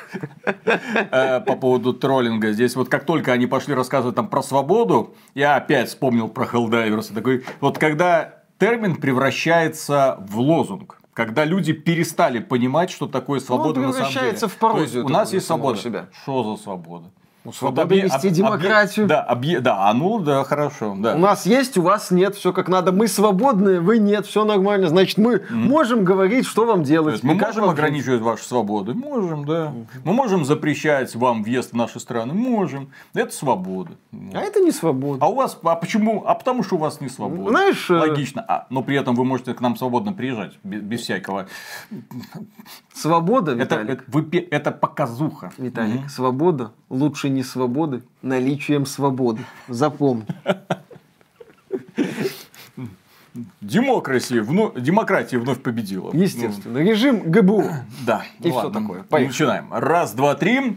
Speaker 3: Э, по поводу троллинга. Здесь вот как только они пошли рассказывать там про свободу, я опять вспомнил про Helldivers. Такой, вот когда термин превращается в лозунг, когда люди перестали понимать, что такое свобода на самом деле.
Speaker 1: в пародию
Speaker 3: у нас есть свобода.
Speaker 1: себя.
Speaker 3: Что за свобода?
Speaker 1: Ну,
Speaker 3: Вот
Speaker 1: свобода
Speaker 3: объе-
Speaker 1: вести
Speaker 3: об-
Speaker 1: демократию.
Speaker 3: Да, объе- да, а ну да, хорошо, да.
Speaker 1: У нас есть, у вас нет, все как надо. Мы свободные, вы нет, все нормально. Значит, мы можем говорить, что вам делать.
Speaker 3: мы можем ограничивать ваши свободы? Можем, да. Мы можем запрещать вам въезд в наши страны? Можем. Это свобода.
Speaker 1: А это не свобода.
Speaker 3: А у вас, а почему? А потому что у вас не свобода.
Speaker 1: Знаешь, э,
Speaker 3: Логично. А, но при этом вы можете к нам свободно приезжать, без, без всякого.
Speaker 1: Свобода,
Speaker 3: Это,
Speaker 1: Виталик.
Speaker 3: это, пе- это показуха.
Speaker 1: Виталик, свобода лучше не свободы, наличием свободы. Запомни.
Speaker 3: Демократия, вно- демократия вновь победила.
Speaker 1: Естественно. Режим ГБУ.
Speaker 3: Ну, да.
Speaker 1: И
Speaker 3: ну ладно.
Speaker 1: такое. Поехали.
Speaker 3: Начинаем. Раз, два, три.